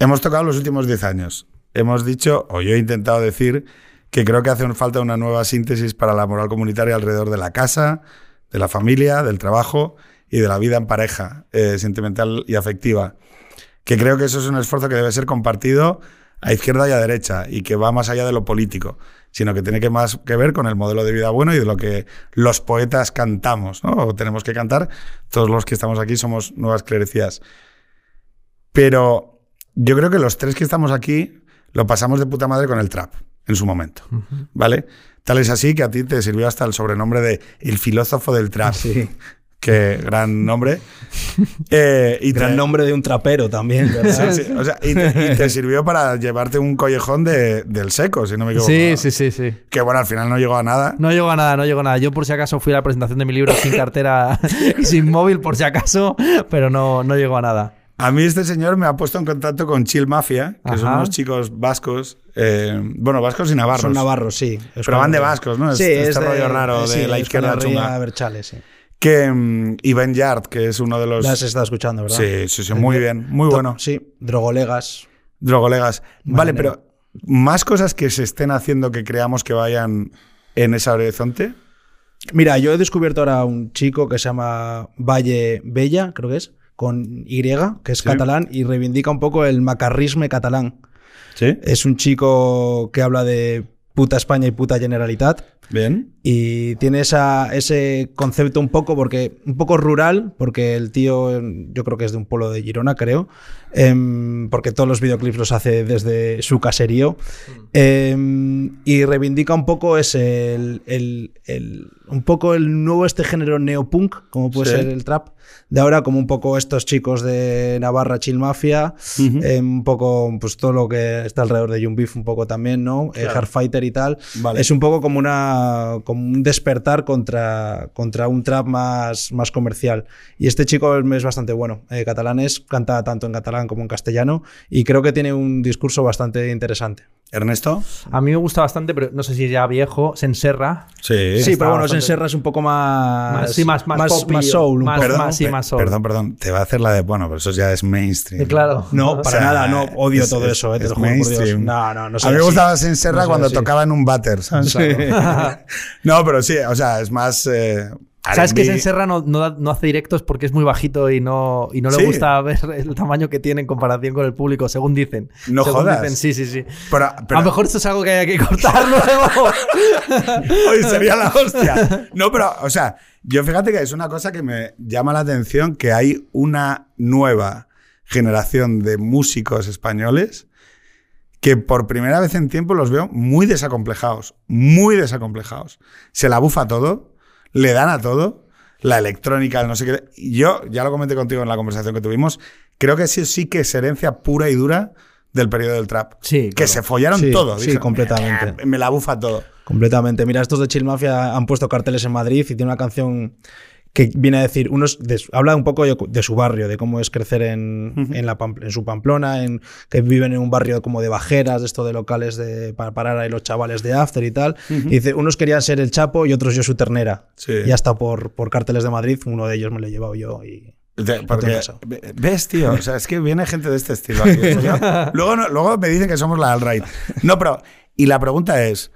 hemos tocado los últimos 10 años. Hemos dicho, o yo he intentado decir, que creo que hace falta una nueva síntesis para la moral comunitaria alrededor de la casa, de la familia, del trabajo y de la vida en pareja, eh, sentimental y afectiva. Que creo que eso es un esfuerzo que debe ser compartido a izquierda y a derecha y que va más allá de lo político, sino que tiene que más que ver con el modelo de vida bueno y de lo que los poetas cantamos, ¿no? O tenemos que cantar. Todos los que estamos aquí somos nuevas clerecías. Pero yo creo que los tres que estamos aquí lo pasamos de puta madre con el trap en su momento, ¿vale? Tal es así que a ti te sirvió hasta el sobrenombre de el filósofo del trap. Sí. Que gran nombre. Eh, y Gran te- nombre de un trapero también, ¿verdad? Sí, sí, o sea, y, te, y te sirvió para llevarte un collejón de- del seco, si no me equivoco. Sí, sí, sí, sí. Que bueno, al final no llegó a nada. No llegó a nada, no llegó a nada. Yo por si acaso fui a la presentación de mi libro sin cartera y sin móvil por si acaso, pero no, no llegó a nada. A mí este señor me ha puesto en contacto con Chill Mafia, que son unos chicos vascos, eh, bueno, vascos y navarros. Son navarros, sí. Pero van de vascos, ¿no? Sí, Este- es este rollo raro de la izquierda chunga. Abertzale, sí. Que, Ben Yard, que es uno de los... La has estado escuchando, ¿verdad? Sí, sí, sí, muy bien, muy bueno. Sí, drogolegas. Drogolegas. Vale, pero más cosas que se estén haciendo que creamos que vayan en ese horizonte. Mira, yo he descubierto ahora un chico que se llama Valle Bella, creo que es, con Y, que es Sí. catalán, y reivindica un poco el macarrisme catalán. Sí. Es un chico que habla de puta España y puta Generalitat. Bien. Y tiene esa, ese concepto un poco, porque, un poco rural, porque el tío, yo creo que es de un pueblo de Girona, creo, em, porque todos los videoclips los hace desde su caserío. Em, y reivindica un poco ese, el, el- el- un poco el nuevo este género neopunk, como puede Sí. ser el trap, de ahora, como un poco estos chicos de Navarra, Chill Mafia, em, un poco pues todo lo que está alrededor de Young Beef, un poco también, ¿no? Eh, Claro. Hardfighter y tal. Vale. Es un poco como una, como un despertar contra, contra un trap más, más comercial. Y este chico es bastante bueno. Eh, catalanes, canta tanto en catalán como en castellano y creo que tiene un discurso bastante interesante. Ernesto. A mí me gusta bastante, pero no sé si es ya viejo, Senserra. Sí. Sí, pero bueno, bastante- Senserra es un poco más. Más- sí, más- más más, soul. un más- poco. Perdón, más- sí, más soul. perdón, perdón. Te va a hacer la de, bueno, pero eso ya es mainstream. Eh, claro. No, para O sea, nada, no. Odio es- todo es- eso, eh, te es lo juro por Dios. mainstream. No, no, no a soy mí me gustaba Senserra No cuando así. tocaba en un váter, ¿sabes? no, pero sí, o sea, es más. eh, ¿Sabes que R&B. Senserra no, no, hace directos porque es muy bajito y no, y no le Sí. gusta ver el tamaño que tiene en comparación con el público, según dicen? No Según jodas. dicen, sí, sí, sí. Pero, pero- A lo mejor esto es algo que hay que cortar luego. Oye, sería la hostia. No, pero, o sea, yo fíjate que es una cosa que me llama la atención que hay una nueva generación de músicos españoles que por primera vez en tiempo los veo muy desacomplejados, muy desacomplejados. Se la bufa todo, le dan a todo, la electrónica, el no sé qué. Yo, ya lo comenté contigo en la conversación que tuvimos, creo que sí, sí que es herencia pura y dura del periodo del trap. Sí, Que claro. se follaron Sí, todo. sí, Dijeron, completamente. "Me- Me la bufa todo. Completamente. Mira, estos de Chill Mafia han puesto carteles en Madrid y tiene una canción que viene a decir, unos de habla un poco de, de su barrio, de cómo es crecer en, en, la en su Pamplona, en que viven en un barrio como de bajeras, de esto de locales de, para parar ahí los chavales de after y tal. Y dice, unos querían ser el Chapo y otros yo su ternera. Sí. Y hasta por, por carteles de Madrid, uno de ellos me lo he llevado yo y... De- porque, ¿Ves, tío? O sea, es que viene gente de este estilo. aquí. O sea, luego, no- luego me dicen que somos la alt-right. No, pero... Y la pregunta es,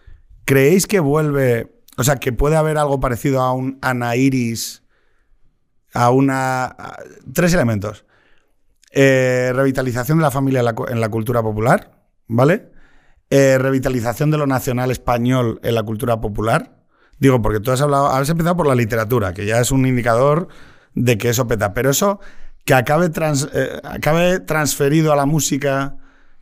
¿creéis que vuelve... O sea, que puede haber algo parecido a un Anairis, a una... a- tres elementos. Eh, revitalización de la familia en la, cu- en la cultura popular, ¿vale? Eh, revitalización de lo nacional español en la cultura popular. Digo, porque tú has hablado, has empezado por la literatura, que ya es un indicador de que eso peta. Pero eso que acabe, trans- eh, acabe transferido a la música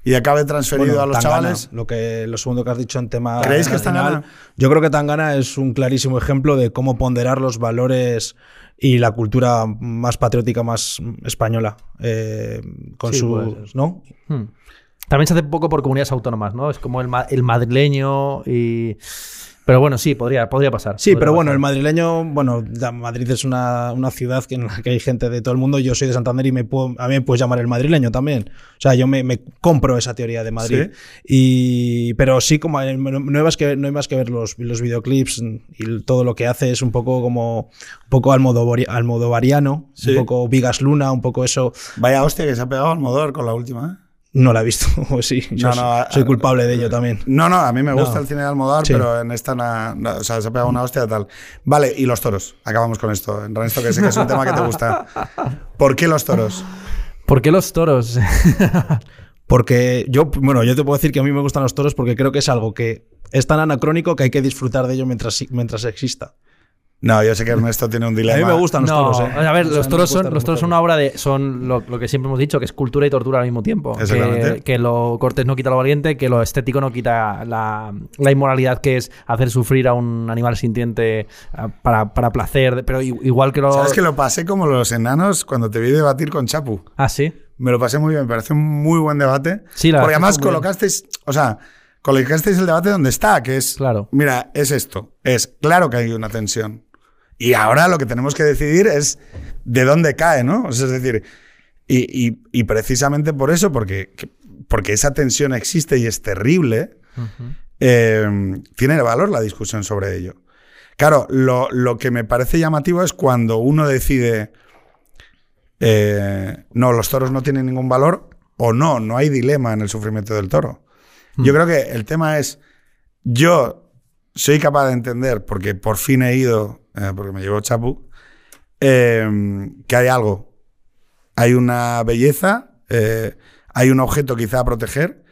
y acabe transferido Bueno, a los Tangana, chavales. Lo, que, lo segundo que has dicho en tema. ¿Creéis que nacional, Tangana? Yo creo que Tangana es un clarísimo ejemplo de cómo ponderar los valores y la cultura más patriótica, más española. eh, con Sí. ¿No? Hmm. También se hace poco por comunidades autónomas, ¿no? Es como el, ma- el madrileño y... Pero bueno, sí, podría, podría pasar. Sí, podría pero bueno, pasar. el madrileño, bueno, Madrid es una, una ciudad que- en la que hay gente de todo el mundo. Yo soy de Santander y me puedo, a mí me puedes llamar el madrileño también. O sea, yo me, me compro esa teoría de Madrid. Y, pero sí, como hay- no, hay más que, no hay más que ver los, los videoclips y todo lo que hace es un poco como un poco almodovariano, Sí. un poco Vigas Luna, un poco eso. Vaya hostia que se ha pegado al Modor con la última. ¿eh? No la he visto, o sí. Yo No, soy- no, a- soy culpable de ello también. No, no, a mí me gusta No. el cine de Almodóvar, Sí. pero en esta na- no, o sea, se ha pegado una hostia tal. Vale, y los toros. Acabamos con esto. Ernesto, que sé que es un tema que te gusta. ¿Por qué los toros? ¿Por qué los toros? Porque yo, bueno, yo te puedo decir que a mí me gustan los toros porque creo que es algo que es tan anacrónico que hay que disfrutar de ello mientras, mientras exista. No, yo sé que Ernesto tiene un A dilema. mí me gustan los no, toros, ¿eh? a ver, O sea, los toros, son, los toros son una obra de. Son lo, lo que siempre hemos dicho, que es cultura y tortura al mismo tiempo. Que, que lo cortés no quita lo valiente, que lo estético no quita la, la inmoralidad que es hacer sufrir a un animal sintiente ah, para, para placer. Pero igual que lo. ¿Sabes que lo pasé como los enanos cuando te vi debatir con Chapu? Ah, sí. Me lo pasé muy bien, me pareció un muy buen debate. Sí, la Porque además colocasteis, o sea, colocasteis el debate donde está, que es, Claro. mira, es esto, es claro que hay una tensión. Y ahora lo que tenemos que decidir es de dónde cae, ¿no? O sea, es decir, y, y- y precisamente por eso, porque, que- porque esa tensión existe y es terrible, eh, tiene valor la discusión sobre ello. Claro, lo, lo que me parece llamativo es cuando uno decide, eh, no, los toros no tienen ningún valor o no, no hay dilema en el sufrimiento del toro. Yo creo que el tema es, yo soy capaz de entender, porque por fin he ido, eh, porque me llevó Chapu, eh, que hay algo, hay una belleza, eh, hay un objeto quizá a proteger,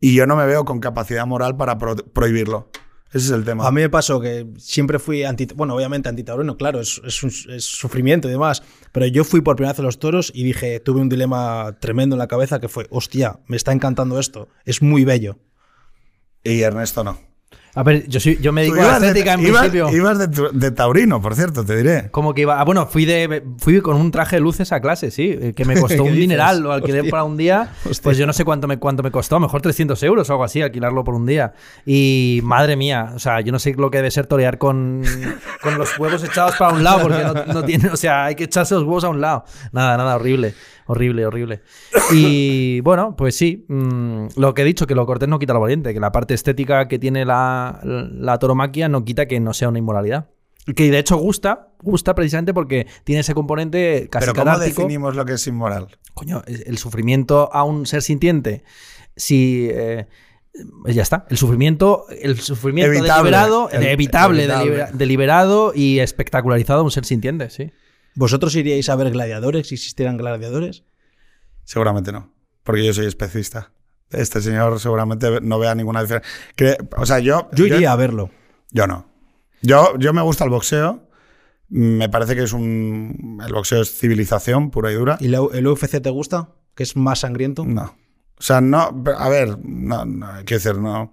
y yo no me veo con capacidad moral para pro- prohibirlo. Ese es el tema. A mí me pasó que siempre fui anti, bueno, obviamente antitaurino, claro, es, es, un- es sufrimiento y demás, pero yo fui por primera vez a los toros y dije, tuve un dilema tremendo en la cabeza que fue, hostia, me está encantando esto, es muy bello. Y Ernesto no. A ver, yo, soy, yo me dedico a la ibas de- estética en ibas- principio. ibas de, tu- de taurino, por cierto, te diré. ¿Cómo que iba? Ah, bueno, fui de fui con un traje de luces a clase, sí, eh, que me costó ¿Qué un dineral, lo alquilé Hostia. para un día, Hostia. pues yo no sé cuánto me, cuánto me costó, a lo mejor 300 euros o algo así, alquilarlo por un día. Y madre mía, o sea, yo no sé lo que debe ser torear con, con los huevos echados para un lado, porque no, no tiene, o sea, hay que echarse los huevos a un lado. Nada, nada, horrible, horrible, horrible. Y bueno, pues sí, mm, lo que he dicho, que lo cortés no quita lo valiente, que la parte estética que tiene la, la toromaquia no quita que no sea una inmoralidad. Que de hecho gusta, gusta precisamente porque tiene ese componente casi Pero ¿cómo catártico. definimos lo que es inmoral? Coño, el sufrimiento a un ser sintiente, si eh, ya está, el sufrimiento, el sufrimiento Evitable, deliberado, el- evitable, evitable. delibera- deliberado y espectacularizado a un ser sintiente, sí. ¿Vosotros iríais a ver gladiadores si existieran gladiadores? Seguramente no, porque yo soy especista. Este señor seguramente no vea ninguna diferencia. Que- O sea, yo... Yo iría a verlo. Yo no. Yo, yo me gusta el boxeo. Me parece que es un... El boxeo es civilización pura y dura. ¿Y la- el UFC te gusta? ¿Que es más sangriento? No. O sea, no... A ver, no, no, quiero decir, no...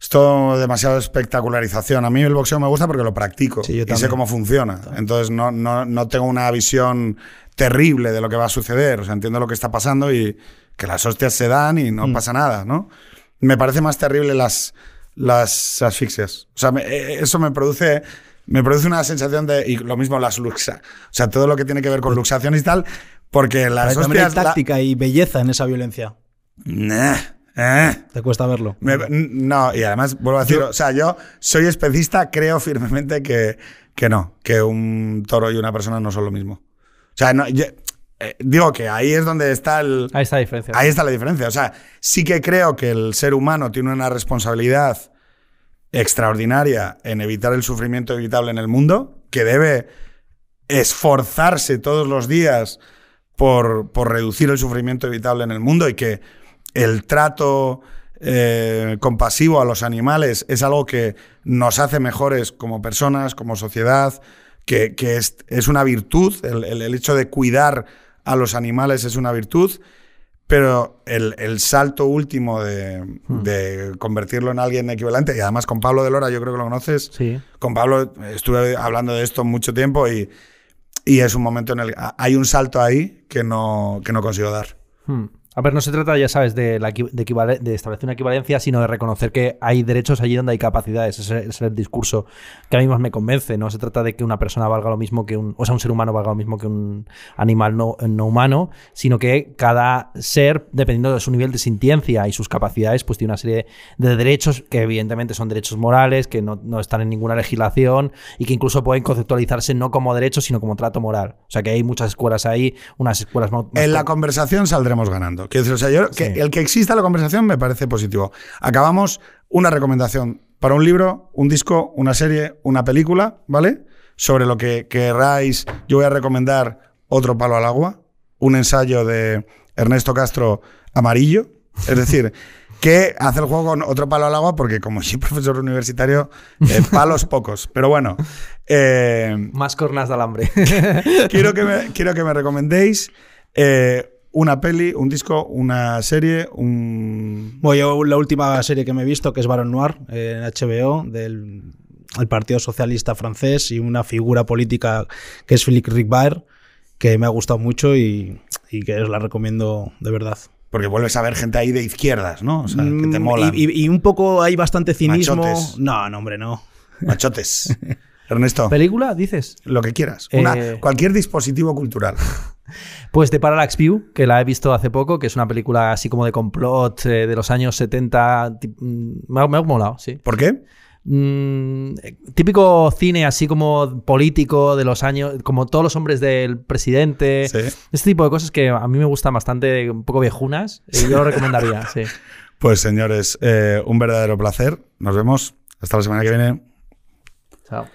Es todo demasiado espectacularización. A mí el boxeo me gusta porque lo practico Sí, y sé cómo funciona. Entonces no, no, no tengo una visión terrible de lo que va a suceder. O sea, entiendo lo que está pasando y que las hostias se dan y no Mm. pasa nada, ¿no? Me parece más terrible las, las asfixias. O sea, me- eh, eso me produce, me produce una sensación de... Y lo mismo las luxa. O sea, todo lo que tiene que ver con luxaciones y tal, porque las Pero también hay hostias... la- táctica y belleza en esa violencia. Nah, eh. Te cuesta verlo. Me- no, y además, vuelvo a decir, o sea, yo soy especista, creo firmemente que, que no, que un toro y una persona no son lo mismo. O sea, no, yo- eh, digo que ahí es donde está el... Ahí está la diferencia. Ahí está la diferencia. O sea, sí que creo que el ser humano tiene una responsabilidad extraordinaria en evitar el sufrimiento evitable en el mundo, que debe esforzarse todos los días por, por reducir el sufrimiento evitable en el mundo y que el trato eh, compasivo a los animales es algo que nos hace mejores como personas, como sociedad, que, que es, es una virtud, el, el- el hecho de cuidar a los animales es una virtud, pero el, el salto último de, de convertirlo en alguien equivalente, y además con Pablo de Lora, yo creo que lo conoces, Sí. con Pablo estuve hablando de esto mucho tiempo y, y es un momento en el que hay un salto ahí que no, que no consigo dar. Hmm. A ver, no se trata, ya sabes, de, la de, establecer una equivalencia, sino de reconocer que hay derechos allí donde hay capacidades. Ese ese es el discurso que a mí más me convence. No se trata de que una persona valga lo mismo que un. O sea, un ser humano valga lo mismo que un animal no, no humano, sino que cada ser, dependiendo de su nivel de sintiencia y sus capacidades, pues tiene una serie de derechos que, evidentemente, son derechos morales, que no, no están en ninguna legislación y que incluso pueden conceptualizarse no como derechos, sino como trato moral. O sea, que hay muchas escuelas ahí, unas escuelas más. En la con- conversación saldremos ganando. Quiero decir, o sea, yo- que Sí. el que exista la conversación me parece positivo. Acabamos una recomendación para un libro, un disco, una serie, una película, ¿vale? Sobre lo que queráis, yo voy a recomendar Otro palo al agua, un ensayo de Ernesto Castro Amarillo. Es decir, que hace el juego con otro palo al agua porque como soy profesor universitario, eh, palos pocos. Pero bueno, eh, Más cornas de alambre. quiero, que me, quiero que me recomendéis eh, una peli, un disco, una serie, un... Bueno, yo la última serie que me he visto, que es Baron Noir, en HBO, del el Partido Socialista francés y una figura política que es Philippe Ricbert, que me ha gustado mucho y, y que os la recomiendo de verdad. Porque vuelves a ver gente ahí de izquierdas, ¿no? O sea, que te Mm, mola. Y, y- y un poco hay bastante cinismo. Machotes. No, no, hombre, no. Machotes. Ernesto, ¿Película, dices? lo que quieras. Una- Eh. Cualquier dispositivo cultural. Pues de Parallax View, que la he visto hace poco, que es una película así como de complot eh, de los años 70. ti- mm, Me ha, me ha molado, sí. ¿Por qué? Mm, eh, típico cine así como político de los años, como todos los hombres del presidente. Sí. Este tipo de cosas que a mí me gustan bastante, un poco viejunas. Y yo lo recomendaría, sí. Pues señores, eh, un verdadero placer. Nos vemos. Hasta la semana que viene. Chao.